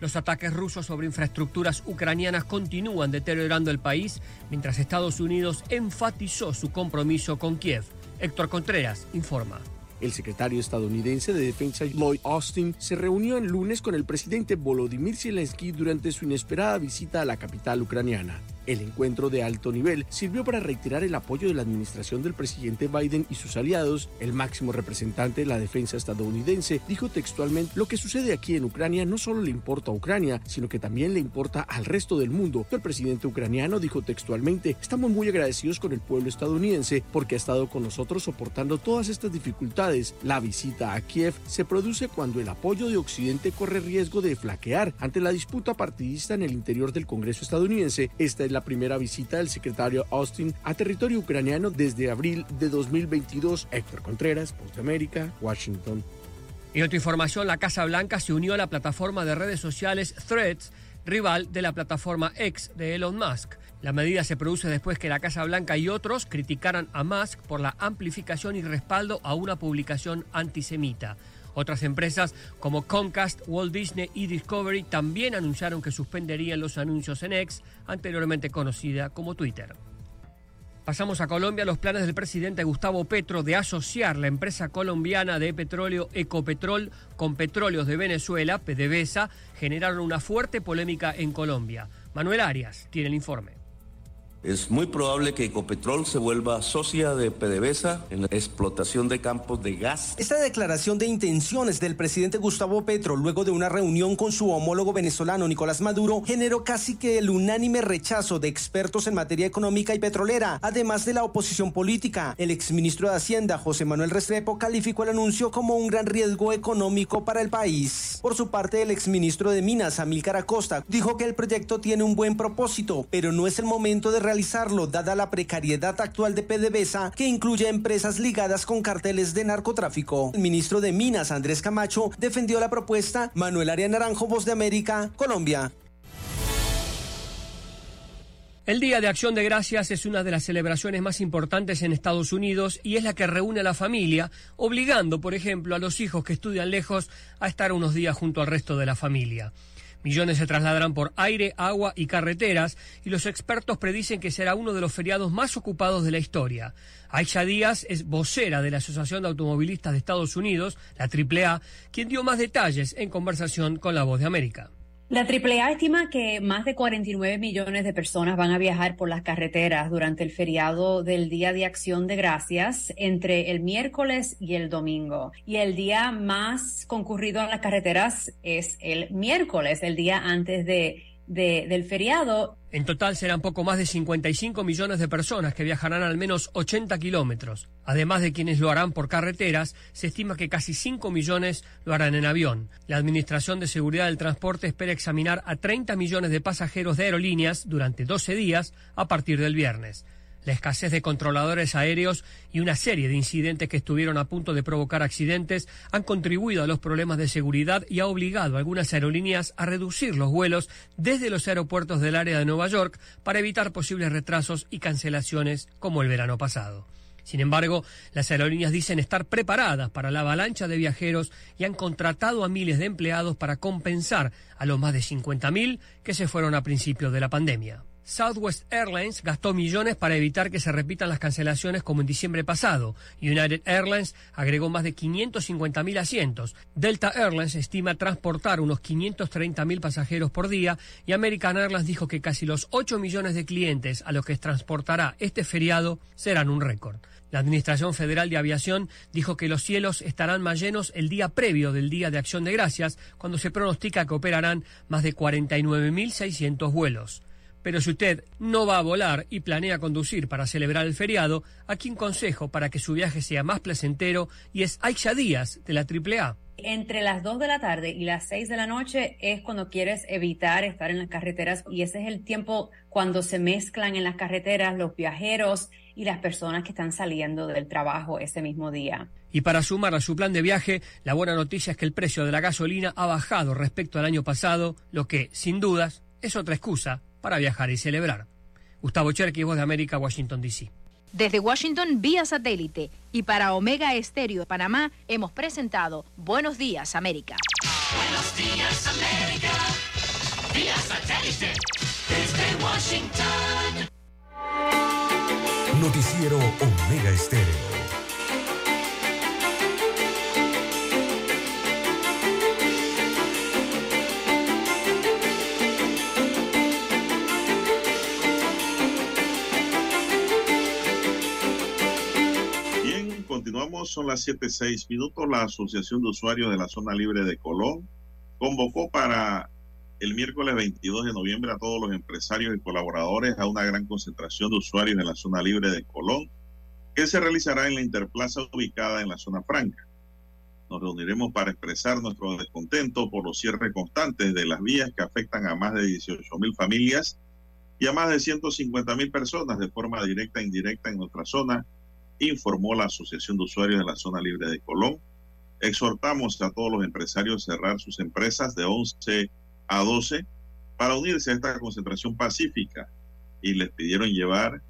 Los ataques rusos sobre infraestructuras ucranianas continúan deteriorando el país, mientras Estados Unidos enfatizó su compromiso con Kiev. Héctor Contreras informa. El secretario estadounidense de Defensa Lloyd Austin se reunió el lunes con el presidente Volodymyr Zelensky durante su inesperada visita a la capital ucraniana. El encuentro de alto nivel sirvió para reiterar el apoyo de la administración del presidente Biden y sus aliados. El máximo representante de la defensa estadounidense dijo textualmente, lo que sucede aquí en Ucrania no solo le importa a Ucrania, sino que también le importa al resto del mundo. El presidente ucraniano dijo textualmente, estamos muy agradecidos con el pueblo estadounidense porque ha estado con nosotros soportando todas estas dificultades. La visita a Kiev se produce cuando el apoyo de Occidente corre riesgo de flaquear ante la disputa partidista en el interior del Congreso estadounidense. Esta es la primera visita del secretario Austin a territorio ucraniano desde abril de 2022. Héctor Contreras, Post de América, Washington. Y otra información, la Casa Blanca se unió a la plataforma de redes sociales Threads, rival de la plataforma X de Elon Musk. La medida se produce después que la Casa Blanca y otros criticaran a Musk por la amplificación y respaldo a una publicación antisemita. Otras empresas como Comcast, Walt Disney y Discovery también anunciaron que suspenderían los anuncios en X, anteriormente conocida como Twitter. Pasamos a Colombia. Los planes del presidente Gustavo Petro de asociar la empresa colombiana de petróleo Ecopetrol con petróleos de Venezuela, PDVSA, generaron una fuerte polémica en Colombia. Manuel Arias tiene el informe. Es muy probable que Ecopetrol se vuelva socia de PDVSA en la explotación de campos de gas. Esta declaración de intenciones del presidente Gustavo Petro luego de una reunión con su homólogo venezolano Nicolás Maduro generó casi que el unánime rechazo de expertos en materia económica y petrolera, además de la oposición política. El exministro de Hacienda, José Manuel Restrepo, calificó el anuncio como un gran riesgo económico para el país. Por su parte, el exministro de Minas, Amílcar Acosta, dijo que el proyecto tiene un buen propósito, pero no es el momento de dada la precariedad actual de PDVSA que incluye empresas ligadas con carteles de narcotráfico. El ministro de Minas, Andrés Camacho, defendió la propuesta. Manuel Arias Naranjo, Voz de América, Colombia. El Día de Acción de Gracias es una de las celebraciones más importantes en Estados Unidos y es la que reúne a la familia, obligando, por ejemplo, a los hijos que estudian lejos a estar unos días junto al resto de la familia. Millones se trasladarán por aire, agua y carreteras y los expertos predicen que será uno de los feriados más ocupados de la historia. Aisha Díaz es vocera de la Asociación de Automovilistas de Estados Unidos, la AAA, quien dio más detalles en conversación con La Voz de América. La AAA estima que más de 49 millones de personas van a viajar por las carreteras durante el feriado del Día de Acción de Gracias entre el miércoles y el domingo. Y el día más concurrido en las carreteras es el miércoles, el día antes En total serán poco más de 55 millones de personas que viajarán al menos 80 kilómetros. Además de quienes lo harán por carreteras, se estima que casi 5 millones lo harán en avión. La Administración de Seguridad del Transporte espera examinar a 30 millones de pasajeros de aerolíneas durante 12 días a partir del viernes la escasez de controladores aéreos y una serie de incidentes que estuvieron a punto de provocar accidentes han contribuido a los problemas de seguridad y ha obligado a algunas aerolíneas a reducir los vuelos desde los aeropuertos del área de Nueva York para evitar posibles retrasos y cancelaciones como el verano pasado. Sin embargo, las aerolíneas dicen estar preparadas para la avalancha de viajeros y han contratado a miles de empleados para compensar a los más de 50.000 que se fueron a principios de la pandemia. Southwest Airlines gastó millones para evitar que se repitan las cancelaciones como en diciembre pasado. United Airlines agregó más de 550.000 asientos. Delta Airlines estima transportar unos 530.000 pasajeros por día y American Airlines dijo que casi los 8 millones de clientes a los que transportará este feriado serán un récord. La Administración Federal de Aviación dijo que los cielos estarán más llenos el día previo del Día de Acción de Gracias, cuando se pronostica que operarán más de 49.600 vuelos. Pero si usted no va a volar y planea conducir para celebrar el feriado, aquí un consejo para que su viaje sea más placentero y es Aixa Díaz de la AAA. Entre las 2 de la tarde y las 6 de la noche es cuando quieres evitar estar en las carreteras y ese es el tiempo cuando se mezclan en las carreteras los viajeros y las personas que están saliendo del trabajo ese mismo día. Y para sumar a su plan de viaje, la buena noticia es que el precio de la gasolina ha bajado respecto al año pasado, lo que, sin dudas, es otra excusa para viajar y celebrar. Gustavo Cherky, Voz de América, Washington, D.C. Desde Washington, vía satélite. Y para Omega Estéreo de Panamá, hemos presentado Buenos Días, América. Buenos Días, América. Vía satélite. Desde Washington. Noticiero Omega Estéreo. Continuamos, son las 7.6 minutos. La Asociación de Usuarios de la Zona Libre de Colón convocó para el miércoles 22 de noviembre a todos los empresarios y colaboradores a una gran concentración de usuarios en la zona libre de Colón, que se realizará en la interplaza ubicada en la zona franca. Nos reuniremos para expresar nuestro descontento por los cierres constantes de las vías que afectan a más de 18 mil familias y a más de 150 mil personas de forma directa e indirecta en nuestra zona informó la Asociación de Usuarios de la Zona Libre de Colón. Exhortamos a todos los empresarios a cerrar sus empresas de 11 a 12 para unirse a esta concentración pacífica y les pidieron llevar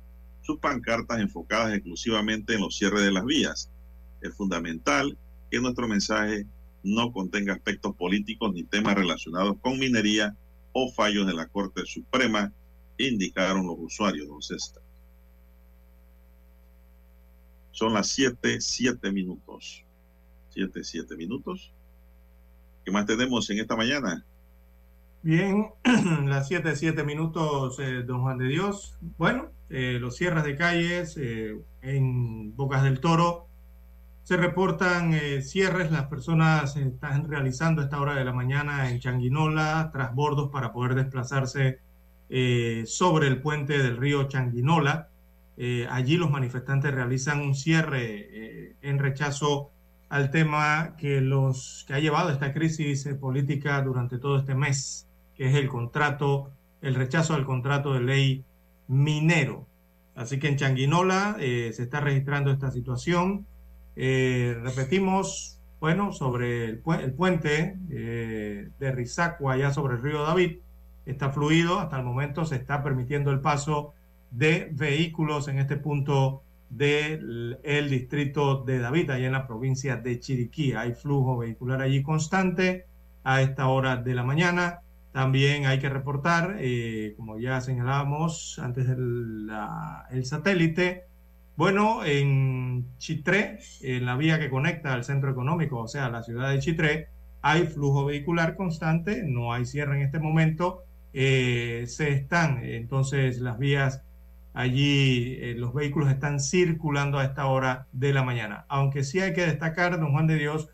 sus pancartas enfocadas exclusivamente en los cierres de las vías. Es fundamental que nuestro mensaje no contenga aspectos políticos ni temas relacionados con minería o fallos de la Corte Suprema, indicaron los usuarios, don César. Son las 7, 7 minutos. 7, 7 minutos. ¿Qué más tenemos en esta mañana? Bien, (clears throat) las 7, 7 minutos, eh, don Juan de Dios. Bueno, eh, los cierres de calles eh, en Bocas del Toro. Se reportan cierres, las personas están realizando a esta hora de la mañana en Changuinola, trasbordos para poder desplazarse sobre el puente del río Changuinola. Eh, allí los manifestantes realizan un cierre eh, en rechazo al tema que, los, que ha llevado esta crisis eh, política durante todo este mes, que es el contrato, el rechazo al contrato de ley minero. Así que en Changuinola se está registrando esta situación. repetimos, bueno, sobre el, pu el puente de Rizacua, allá sobre el río David, está fluido, hasta el momento se está permitiendo el paso de vehículos en este punto del el distrito de David, allá en la provincia de Chiriquí. Hay flujo vehicular allí constante a esta hora de la mañana. También hay que reportar, eh, como ya señalábamos antes del el satélite, bueno, en Chitré, en la vía que conecta al centro económico, o sea, la ciudad de Chitré, hay flujo vehicular constante, no hay cierre en este momento, eh, se están entonces las vías Allí eh, los vehículos están circulando a esta hora de la mañana. Aunque sí hay que destacar, don Juan de Dios,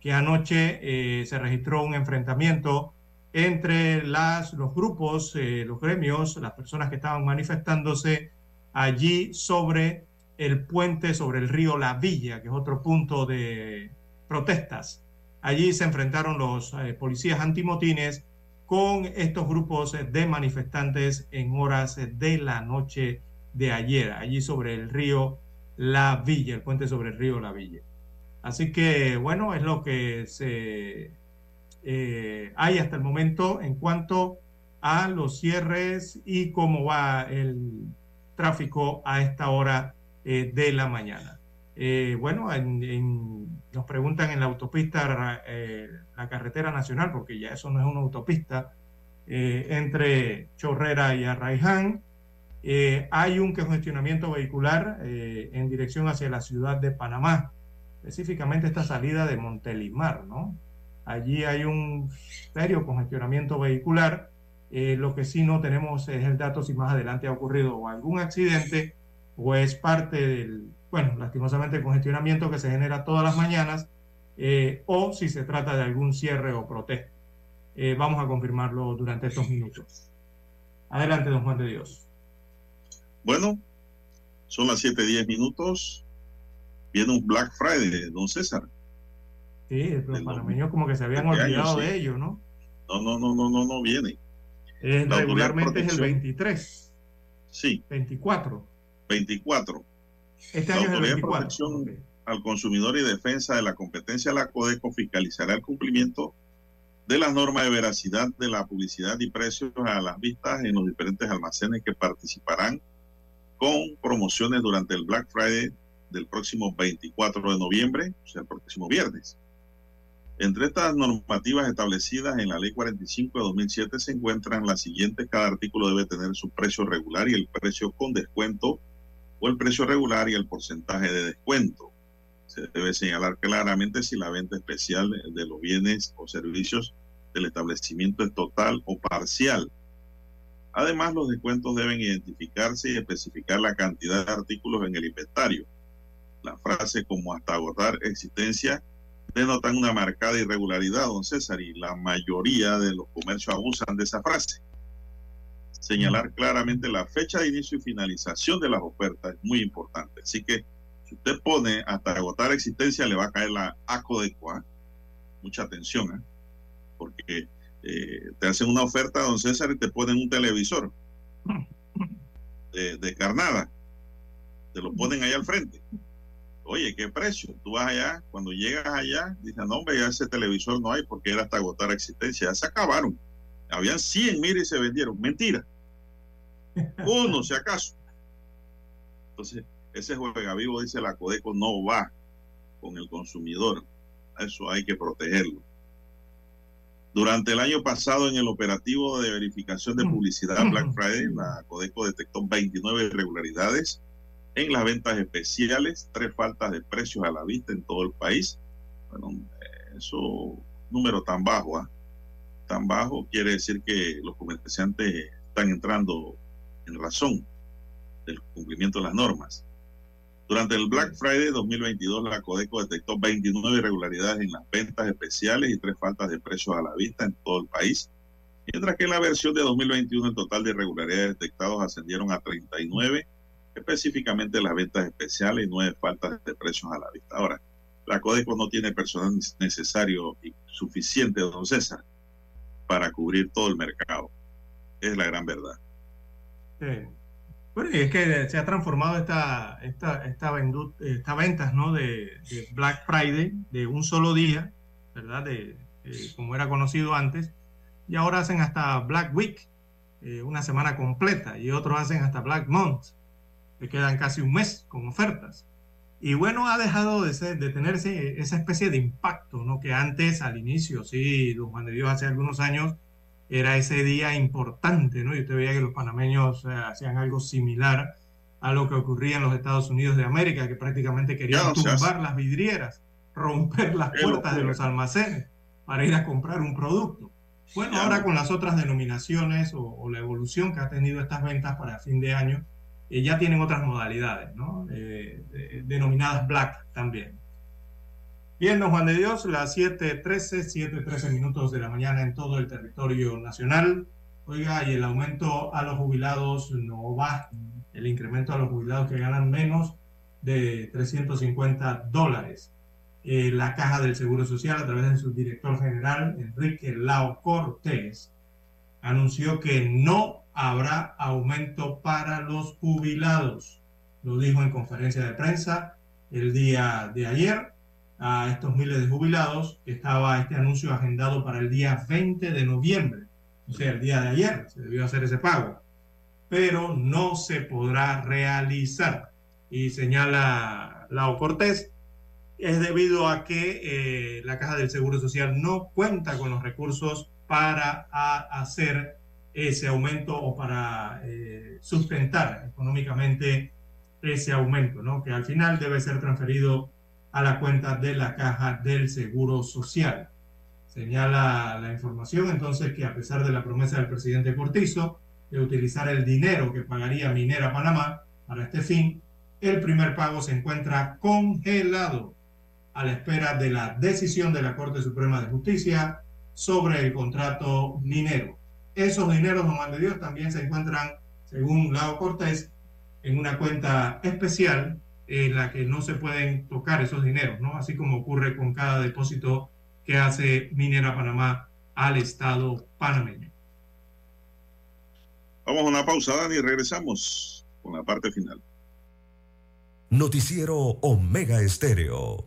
que anoche eh, se registró un enfrentamiento entre los grupos, eh, los gremios, las personas que estaban manifestándose allí sobre el puente sobre el río La Villa, que es otro punto de protestas. Allí se enfrentaron los policías antimotines con estos grupos de manifestantes en horas de la noche de ayer, allí sobre el río La Villa, el puente sobre el río La Villa. Así que, bueno, es lo que se eh, hay hasta el momento en cuanto a los cierres y cómo va el tráfico a esta hora eh, de la mañana. Eh, bueno, nos preguntan en la autopista, la carretera nacional, porque ya eso no es una autopista, entre Chorrera y Arraiján. Hay un congestionamiento vehicular en dirección hacia la ciudad de Panamá, específicamente esta salida de Montelimar, ¿no? Allí hay un serio congestionamiento vehicular. Eh, lo que sí no tenemos es el dato si más adelante ha ocurrido algún accidente o es parte del, bueno, lastimosamente el congestionamiento que se genera todas las mañanas eh, o si se trata de algún cierre o protesta. Eh, vamos a confirmarlo durante estos minutos. Adelante, don Juan de Dios. Bueno, son las 7:10 minutos. Viene un Black Friday, don César. Sí, los panameños como que se habían olvidado de ello, ¿no? No, no, no, no, no, no viene. regularmente es el 23. Sí. 24. 24. Este año es el 24. Protección al consumidor y defensa de la competencia, la CODECO fiscalizará el cumplimiento de las normas de veracidad de la publicidad y precios a las vistas en los diferentes almacenes que participarán con promociones durante el Black Friday del próximo 24 de noviembre, o sea, el próximo viernes. Entre estas normativas establecidas en la Ley 45 de 2007 se encuentran las siguientes. Cada artículo debe tener su precio regular y el precio con descuento o el precio regular y el porcentaje de descuento. Se debe señalar claramente si la venta especial de los bienes o servicios del establecimiento es total o parcial. Además, los descuentos deben identificarse y especificar la cantidad de artículos en el inventario. La frase como hasta agotar existencia denotan una marcada irregularidad, don César, y la mayoría de los comercios abusan de esa frase. Señalar claramente la fecha de inicio y finalización de las ofertas es muy importante. Así que si usted pone hasta agotar existencia, le va a caer la ACODECUA. Mucha atención, ¿eh? porque eh, te hacen una oferta, don César, y te ponen un televisor de, carnada. Te lo ponen ahí al frente oye, ¿qué precio? Tú vas allá, cuando llegas allá, dices, no, hombre, ya ese televisor no hay porque era hasta agotar existencia. Ya se acabaron. Habían 100 mil y se vendieron. Mentira. Uno, si acaso. Entonces, ese juega vivo, dice la Codeco, no va con el consumidor. Eso hay que protegerlo. Durante el año pasado, en el operativo de verificación de publicidad Black Friday, la Codeco detectó 29 irregularidades en las ventas especiales, tres faltas de precios a la vista en todo el país. Bueno, eso, número tan bajo, ¿ah? tan bajo, quiere decir que los comerciantes están entrando en razón del cumplimiento de las normas. Durante el Black Friday 2022, la Codeco detectó 29 irregularidades en las ventas especiales y tres faltas de precios a la vista en todo el país, mientras que en la versión de 2021 el total de irregularidades detectados ascendieron a 39 específicamente las ventas especiales y nueve faltas de precios a la vista. Ahora, la Codeco no tiene personal necesario y suficiente, don César, para cubrir todo el mercado. Es la gran verdad. Bueno, y es que se ha transformado esta, esta, esta, esta ventas ¿no? De, Black Friday de un solo día, ¿verdad? De, como era conocido antes, y ahora hacen hasta Black Week, eh, una semana completa, y otros hacen hasta Black Month, le quedan casi un mes con ofertas. Y bueno, ha dejado de, ser, de tenerse esa especie de impacto, ¿no? Que antes, al inicio, sí, don Juan de Dios, hace algunos años, era ese día importante, ¿no? Y usted veía que los panameños eh, hacían algo similar a lo que ocurría en los Estados Unidos de América, que prácticamente querían tumbar las vidrieras, romper las puertas de los almacenes para ir a comprar un producto. Bueno, ahora con las otras denominaciones o, o la evolución que ha tenido estas ventas para fin de año, eh, ya tienen otras modalidades, ¿no? Eh, denominadas black también. Bien, don Juan de Dios, las 7.13, 7.13 minutos de la mañana en todo el territorio nacional. Oiga, y el aumento a los jubilados no va. El incremento a los jubilados que ganan menos de 350 dólares. Eh, la Caja del Seguro Social, a través de su director general, Enrique Lao Cortés, anunció que no habrá aumento para los jubilados. Lo dijo en conferencia de prensa el día de ayer a estos miles de jubilados. Estaba este anuncio agendado para el día 20 de noviembre, o sea, el día de ayer se debió hacer ese pago, pero no se podrá realizar. Y señala Lao Cortés, es debido a que eh, la Caja del Seguro Social no cuenta con los recursos para hacer ese aumento o para eh, sustentar económicamente ese aumento, ¿no? que al final debe ser transferido a la cuenta de la caja del Seguro Social. Señala la información entonces que a pesar de la promesa del presidente Cortizo de utilizar el dinero que pagaría Minera Panamá para este fin, el primer pago se encuentra congelado a la espera de la decisión de la Corte Suprema de Justicia sobre el contrato minero. Esos dineros, Juan de Dios, también se encuentran, según Lao Cortés, en una cuenta especial en la que no se pueden tocar esos dineros, ¿no? Así como ocurre con cada depósito que hace Minera Panamá al Estado panameño. Vamos a una pausa, Dani, y regresamos con la parte final. Noticiero Omega Estéreo.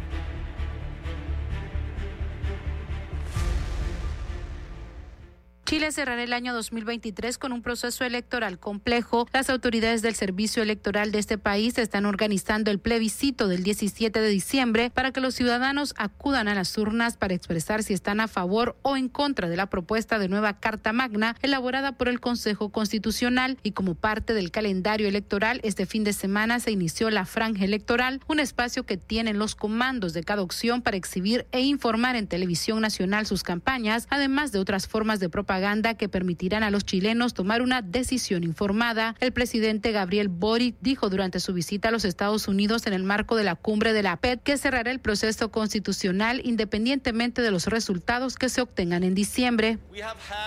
Chile cerrará el año 2023 con un proceso electoral complejo. Las autoridades del servicio electoral de este país están organizando el plebiscito del 17 de diciembre para que los ciudadanos acudan a las urnas para expresar si están a favor o en contra de la propuesta de nueva Carta Magna elaborada por el Consejo Constitucional y como parte del calendario electoral este fin de semana se inició la franja electoral, un espacio que tienen los comandos de cada opción para exhibir e informar en televisión nacional sus campañas, además de otras formas de propaganda que permitirán a los chilenos tomar una decisión informada. El presidente Gabriel Boric dijo durante su visita a los Estados Unidos en el marco de la cumbre de la PED que cerrará el proceso constitucional independientemente de los resultados que se obtengan en diciembre.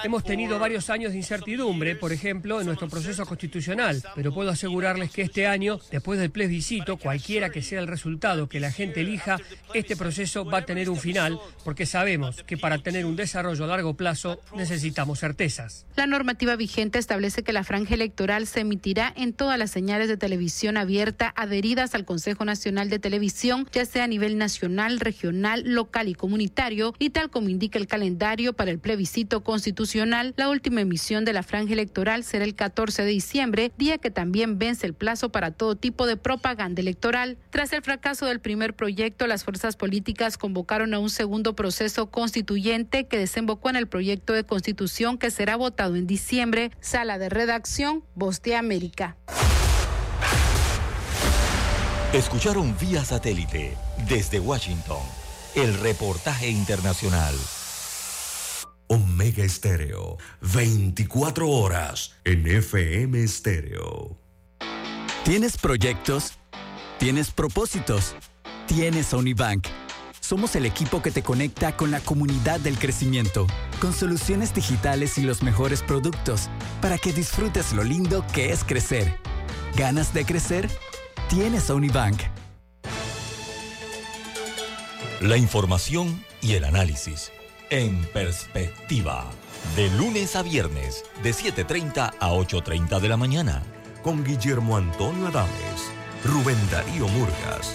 Hemos tenido varios años de incertidumbre, por ejemplo, en nuestro proceso constitucional, pero puedo asegurarles que este año, después del plebiscito, cualquiera que sea el resultado que la gente elija, este proceso va a tener un final, porque sabemos que para tener un desarrollo a largo plazo necesitamos certezas. La normativa vigente establece que la franja electoral se emitirá en todas las señales de televisión abierta adheridas al Consejo Nacional de Televisión, ya sea a nivel nacional, regional, local y comunitario, y tal como indica el calendario para el plebiscito constitucional, la última emisión de la franja electoral será el 14 de diciembre, día que también vence el plazo para todo tipo de propaganda electoral. Tras el fracaso del primer proyecto, las fuerzas políticas convocaron a un segundo proceso constituyente que desembocó en el proyecto de constitución que será votado en diciembre. Sala de redacción, Voz de América. Escucharon vía satélite desde Washington el reportaje internacional. Omega Estéreo, 24 horas en FM Estéreo. ¿Tienes proyectos? ¿Tienes propósitos? ¿Tienes Unibank? Somos el equipo que te conecta con la comunidad del crecimiento, con soluciones digitales y los mejores productos, para que disfrutes lo lindo que es crecer. ¿Ganas de crecer? Tienes a Unibank. La información y el análisis en perspectiva. De lunes a viernes, de 7.30 a 8.30 de la mañana. Con Guillermo Antonio Adames, Rubén Darío Murgas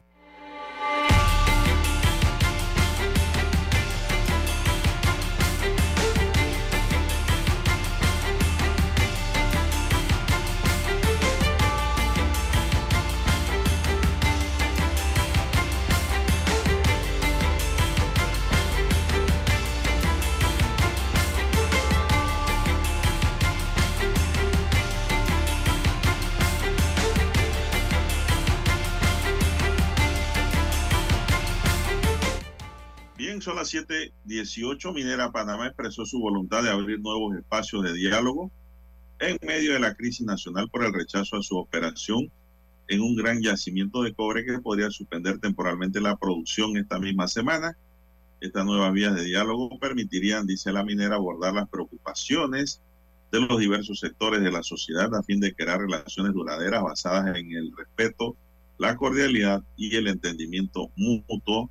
Las 7:18. Minera Panamá expresó su voluntad de abrir nuevos espacios de diálogo en medio de la crisis nacional por el rechazo a su operación en un gran yacimiento de cobre que podría suspender temporalmente la producción esta misma semana. Estas nuevas vías de diálogo permitirían, dice la minera, abordar las preocupaciones de los diversos sectores de la sociedad a fin de crear relaciones duraderas basadas en el respeto, la cordialidad y el entendimiento mutuo,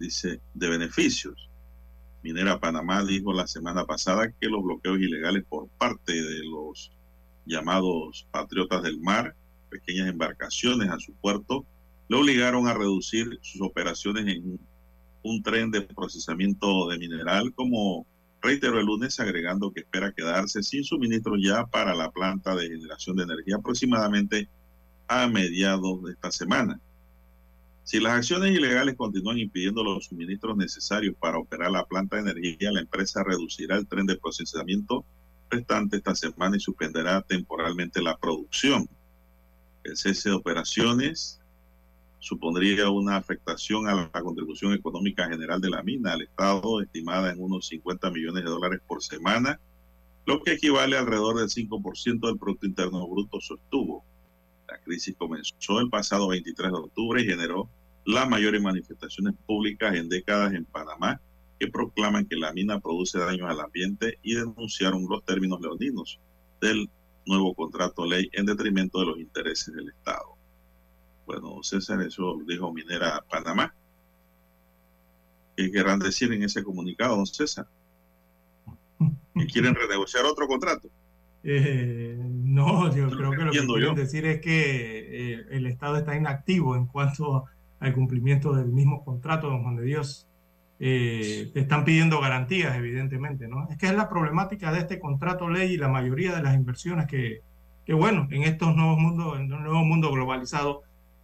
dice, de beneficios. Minera Panamá dijo la semana pasada que los bloqueos ilegales por parte de los llamados patriotas del mar, pequeñas embarcaciones a su puerto, le obligaron a reducir sus operaciones en un tren de procesamiento de mineral, como reiteró el lunes, agregando que espera quedarse sin suministro ya para la planta de generación de energía aproximadamente a mediados de esta semana. Si las acciones ilegales continúan impidiendo los suministros necesarios para operar la planta de energía, la empresa reducirá el tren de procesamiento restante esta semana y suspenderá temporalmente la producción. El cese de operaciones supondría una afectación a la contribución económica general de la mina al Estado, estimada en unos 50 millones de dólares por semana, lo que equivale alrededor del 5% del Producto Interno Bruto, sostuvo. La crisis comenzó el pasado 23 de octubre y generó las mayores manifestaciones públicas en décadas en Panamá que proclaman que la mina produce daños al ambiente y denunciaron los términos leoninos del nuevo contrato ley en detrimento de los intereses del Estado. Bueno, César, eso dijo Minera Panamá. ¿Qué querrán decir en ese comunicado, don César? ¿Que quieren renegociar otro contrato? Eh, no, yo creo que lo que quieren decir es que eh, el Estado está inactivo en cuanto al cumplimiento del mismo contrato, don Juan de Dios. Eh, están pidiendo garantías, evidentemente, ¿no? Es que es la problemática de este contrato ley y la mayoría de las inversiones que, que bueno, en estos nuevos mundos, en un nuevo mundo globalizado,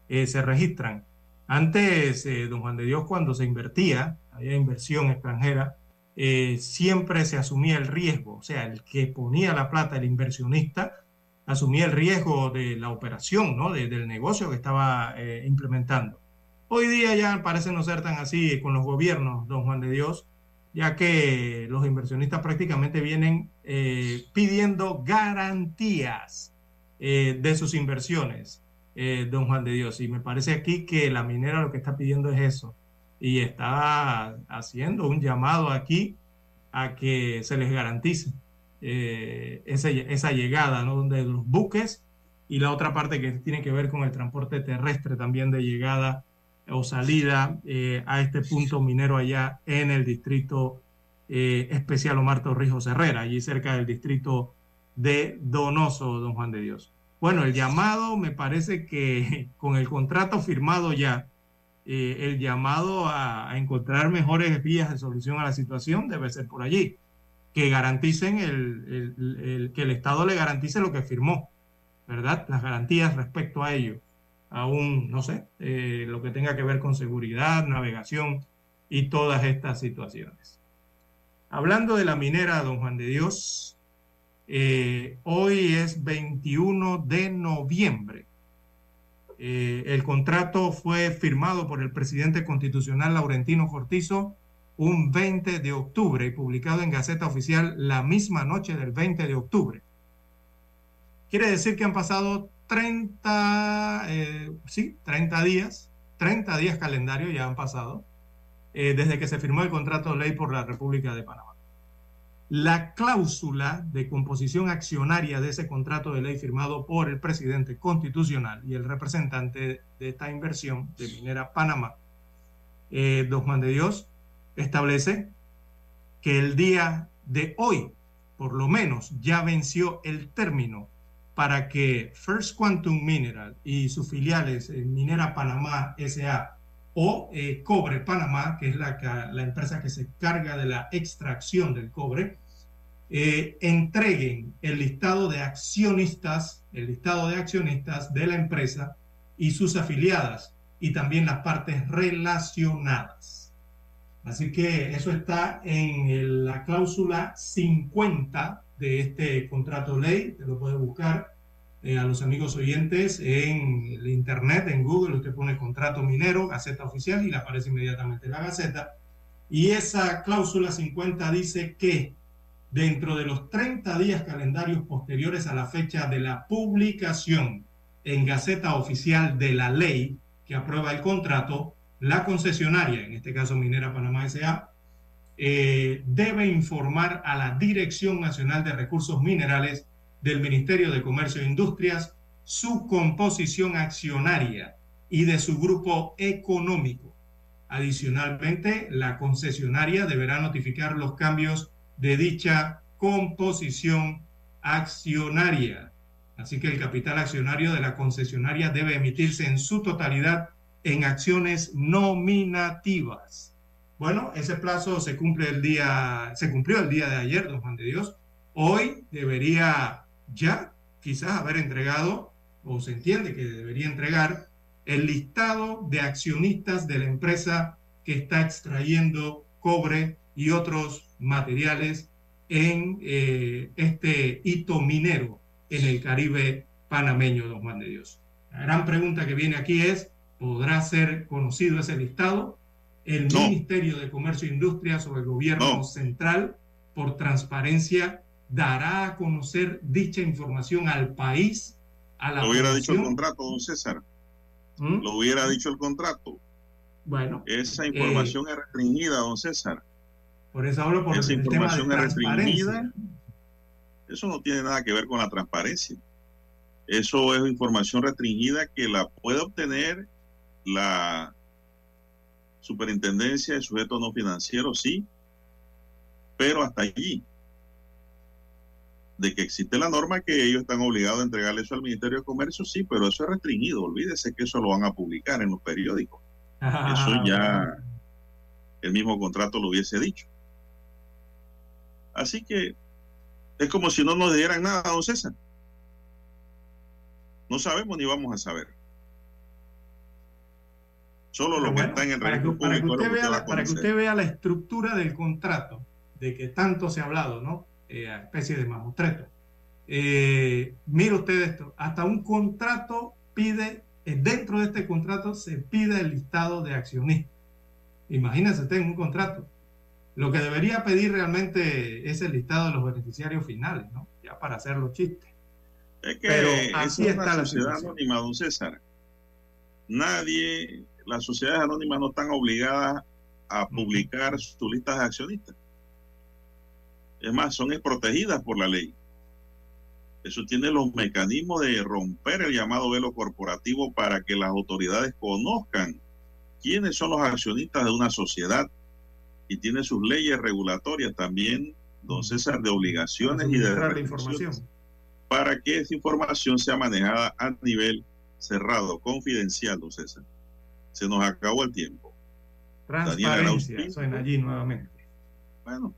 eh, se registran. Antes, eh, don Juan de Dios, cuando se invertía, había inversión extranjera, eh, siempre se asumía el riesgo, o sea, el que ponía la plata, el inversionista, asumía el riesgo de la operación, ¿no? del negocio que estaba implementando. Hoy día ya parece no ser tan así con los gobiernos, don Juan de Dios, ya que los inversionistas prácticamente vienen pidiendo garantías de sus inversiones. Eh, don Juan de Dios. Y me parece aquí que la minera lo que está pidiendo es eso. Y está haciendo un llamado aquí a que se les garantice eh, esa, llegada ¿no? de los buques y la otra parte que tiene que ver con el transporte terrestre también de llegada o salida eh, a este punto minero allá en el distrito especial Omar Torrijos Herrera, allí cerca del distrito de Donoso, don Juan de Dios. Bueno, el llamado me parece que (laughs) con el contrato firmado ya, eh, el llamado a, encontrar mejores vías de solución a la situación debe ser por allí, que garanticen el, que el Estado le garantice lo que firmó, ¿verdad? Las garantías respecto a ello, aún, no sé, eh, lo que tenga que ver con seguridad, navegación y todas estas situaciones. Hablando de la minera, don Juan de Dios, eh, hoy es 21 de noviembre. Eh, el contrato fue firmado por el presidente constitucional Laurentino Cortizo un 20 de octubre y publicado en Gaceta Oficial la misma noche del 20 de octubre. Quiere decir que han pasado 30, eh, sí, 30 días, 30 días calendario ya han pasado desde que se firmó el contrato de ley por la República de Panamá. La cláusula de composición accionaria de ese contrato de ley firmado por el presidente constitucional y el representante de esta inversión de Minera Panamá, eh, Juan de Dios, establece que el día de hoy, por lo menos, ya venció el término para que First Quantum Mineral y sus filiales en Minera Panamá SA o eh, Cobre Panamá, que es la, empresa que se carga de la extracción del cobre, eh, entreguen el listado de accionistas, el listado de accionistas de la empresa y sus afiliadas y también las partes relacionadas. Así que eso está en la cláusula 50 de este contrato ley, te lo puedes buscar eh, a los amigos oyentes en el internet, en Google, usted pone contrato minero, Gaceta Oficial y le aparece inmediatamente la Gaceta. Y esa cláusula 50 dice que dentro de los 30 días calendarios posteriores a la fecha de la publicación en Gaceta Oficial de la ley que aprueba el contrato, la concesionaria, en este caso Minera Panamá S.A., eh, debe informar a la Dirección Nacional de Recursos Minerales del Ministerio de Comercio e Industrias su composición accionaria y de su grupo económico. Adicionalmente, la concesionaria deberá notificar los cambios de dicha composición accionaria. Así que el capital accionario de la concesionaria debe emitirse en su totalidad en acciones nominativas. Bueno, ese plazo se cumple el día, se cumplió el día de ayer, don Juan de Dios. Hoy debería ya quizás haber entregado, o se entiende que debería entregar, el listado de accionistas de la empresa que está extrayendo cobre y otros materiales en eh, este hito minero en el Caribe panameño, don Juan de Dios. La gran pregunta que viene aquí es, ¿podrá ser conocido ese listado? El Ministerio de Comercio e Industria sobre el gobierno central, por transparencia, dará a conocer dicha información al país, a la Lo hubiera dicho el contrato, don César. ¿Mm? Lo hubiera dicho el contrato. Bueno. Esa información eh, es restringida, don César. Por eso hablo por Esa el información tema de es restringida. Eso no tiene nada que ver con la transparencia. Eso es información restringida que la puede obtener la superintendencia de sujetos no financieros, sí, pero hasta allí de que existe la norma que ellos están obligados a entregarle eso al Ministerio de Comercio, sí, pero eso es restringido. Olvídese que eso lo van a publicar en los periódicos. eso ya el mismo contrato lo hubiese dicho. Así que es como si no nos dieran nada, don César. No sabemos ni vamos a saber. Solo lo que está en el para que, para que usted vea la, para que usted vea la estructura del contrato de que tanto se ha hablado, ¿no? eh, especie de mamotreto. Eh, mire usted esto, hasta un contrato pide, eh, dentro de este contrato se pide el listado de accionistas. Imagínese usted en un contrato. Lo que debería pedir realmente es el listado de los beneficiarios finales, ¿no? Ya para hacer los chistes. Es que Pero así está la sociedad anónima, don César. Nadie, las sociedades anónimas no están obligadas a publicar sus listas de accionistas. Es más, son protegidas por la ley. Eso tiene los mecanismos de romper el llamado velo corporativo para que las autoridades conozcan quiénes son los accionistas de una sociedad y tiene sus leyes regulatorias también, don César, de obligaciones y de información para que esa información sea manejada a nivel cerrado, confidencial, don César. Se nos acabó el tiempo. Transparencia, suena allí nuevamente. Bueno,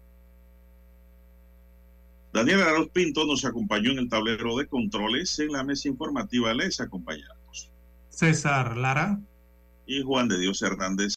Daniel Arauz Pinto nos acompañó en el tablero de controles. En la mesa informativa les acompañamos César Lara y Juan de Dios Hernández.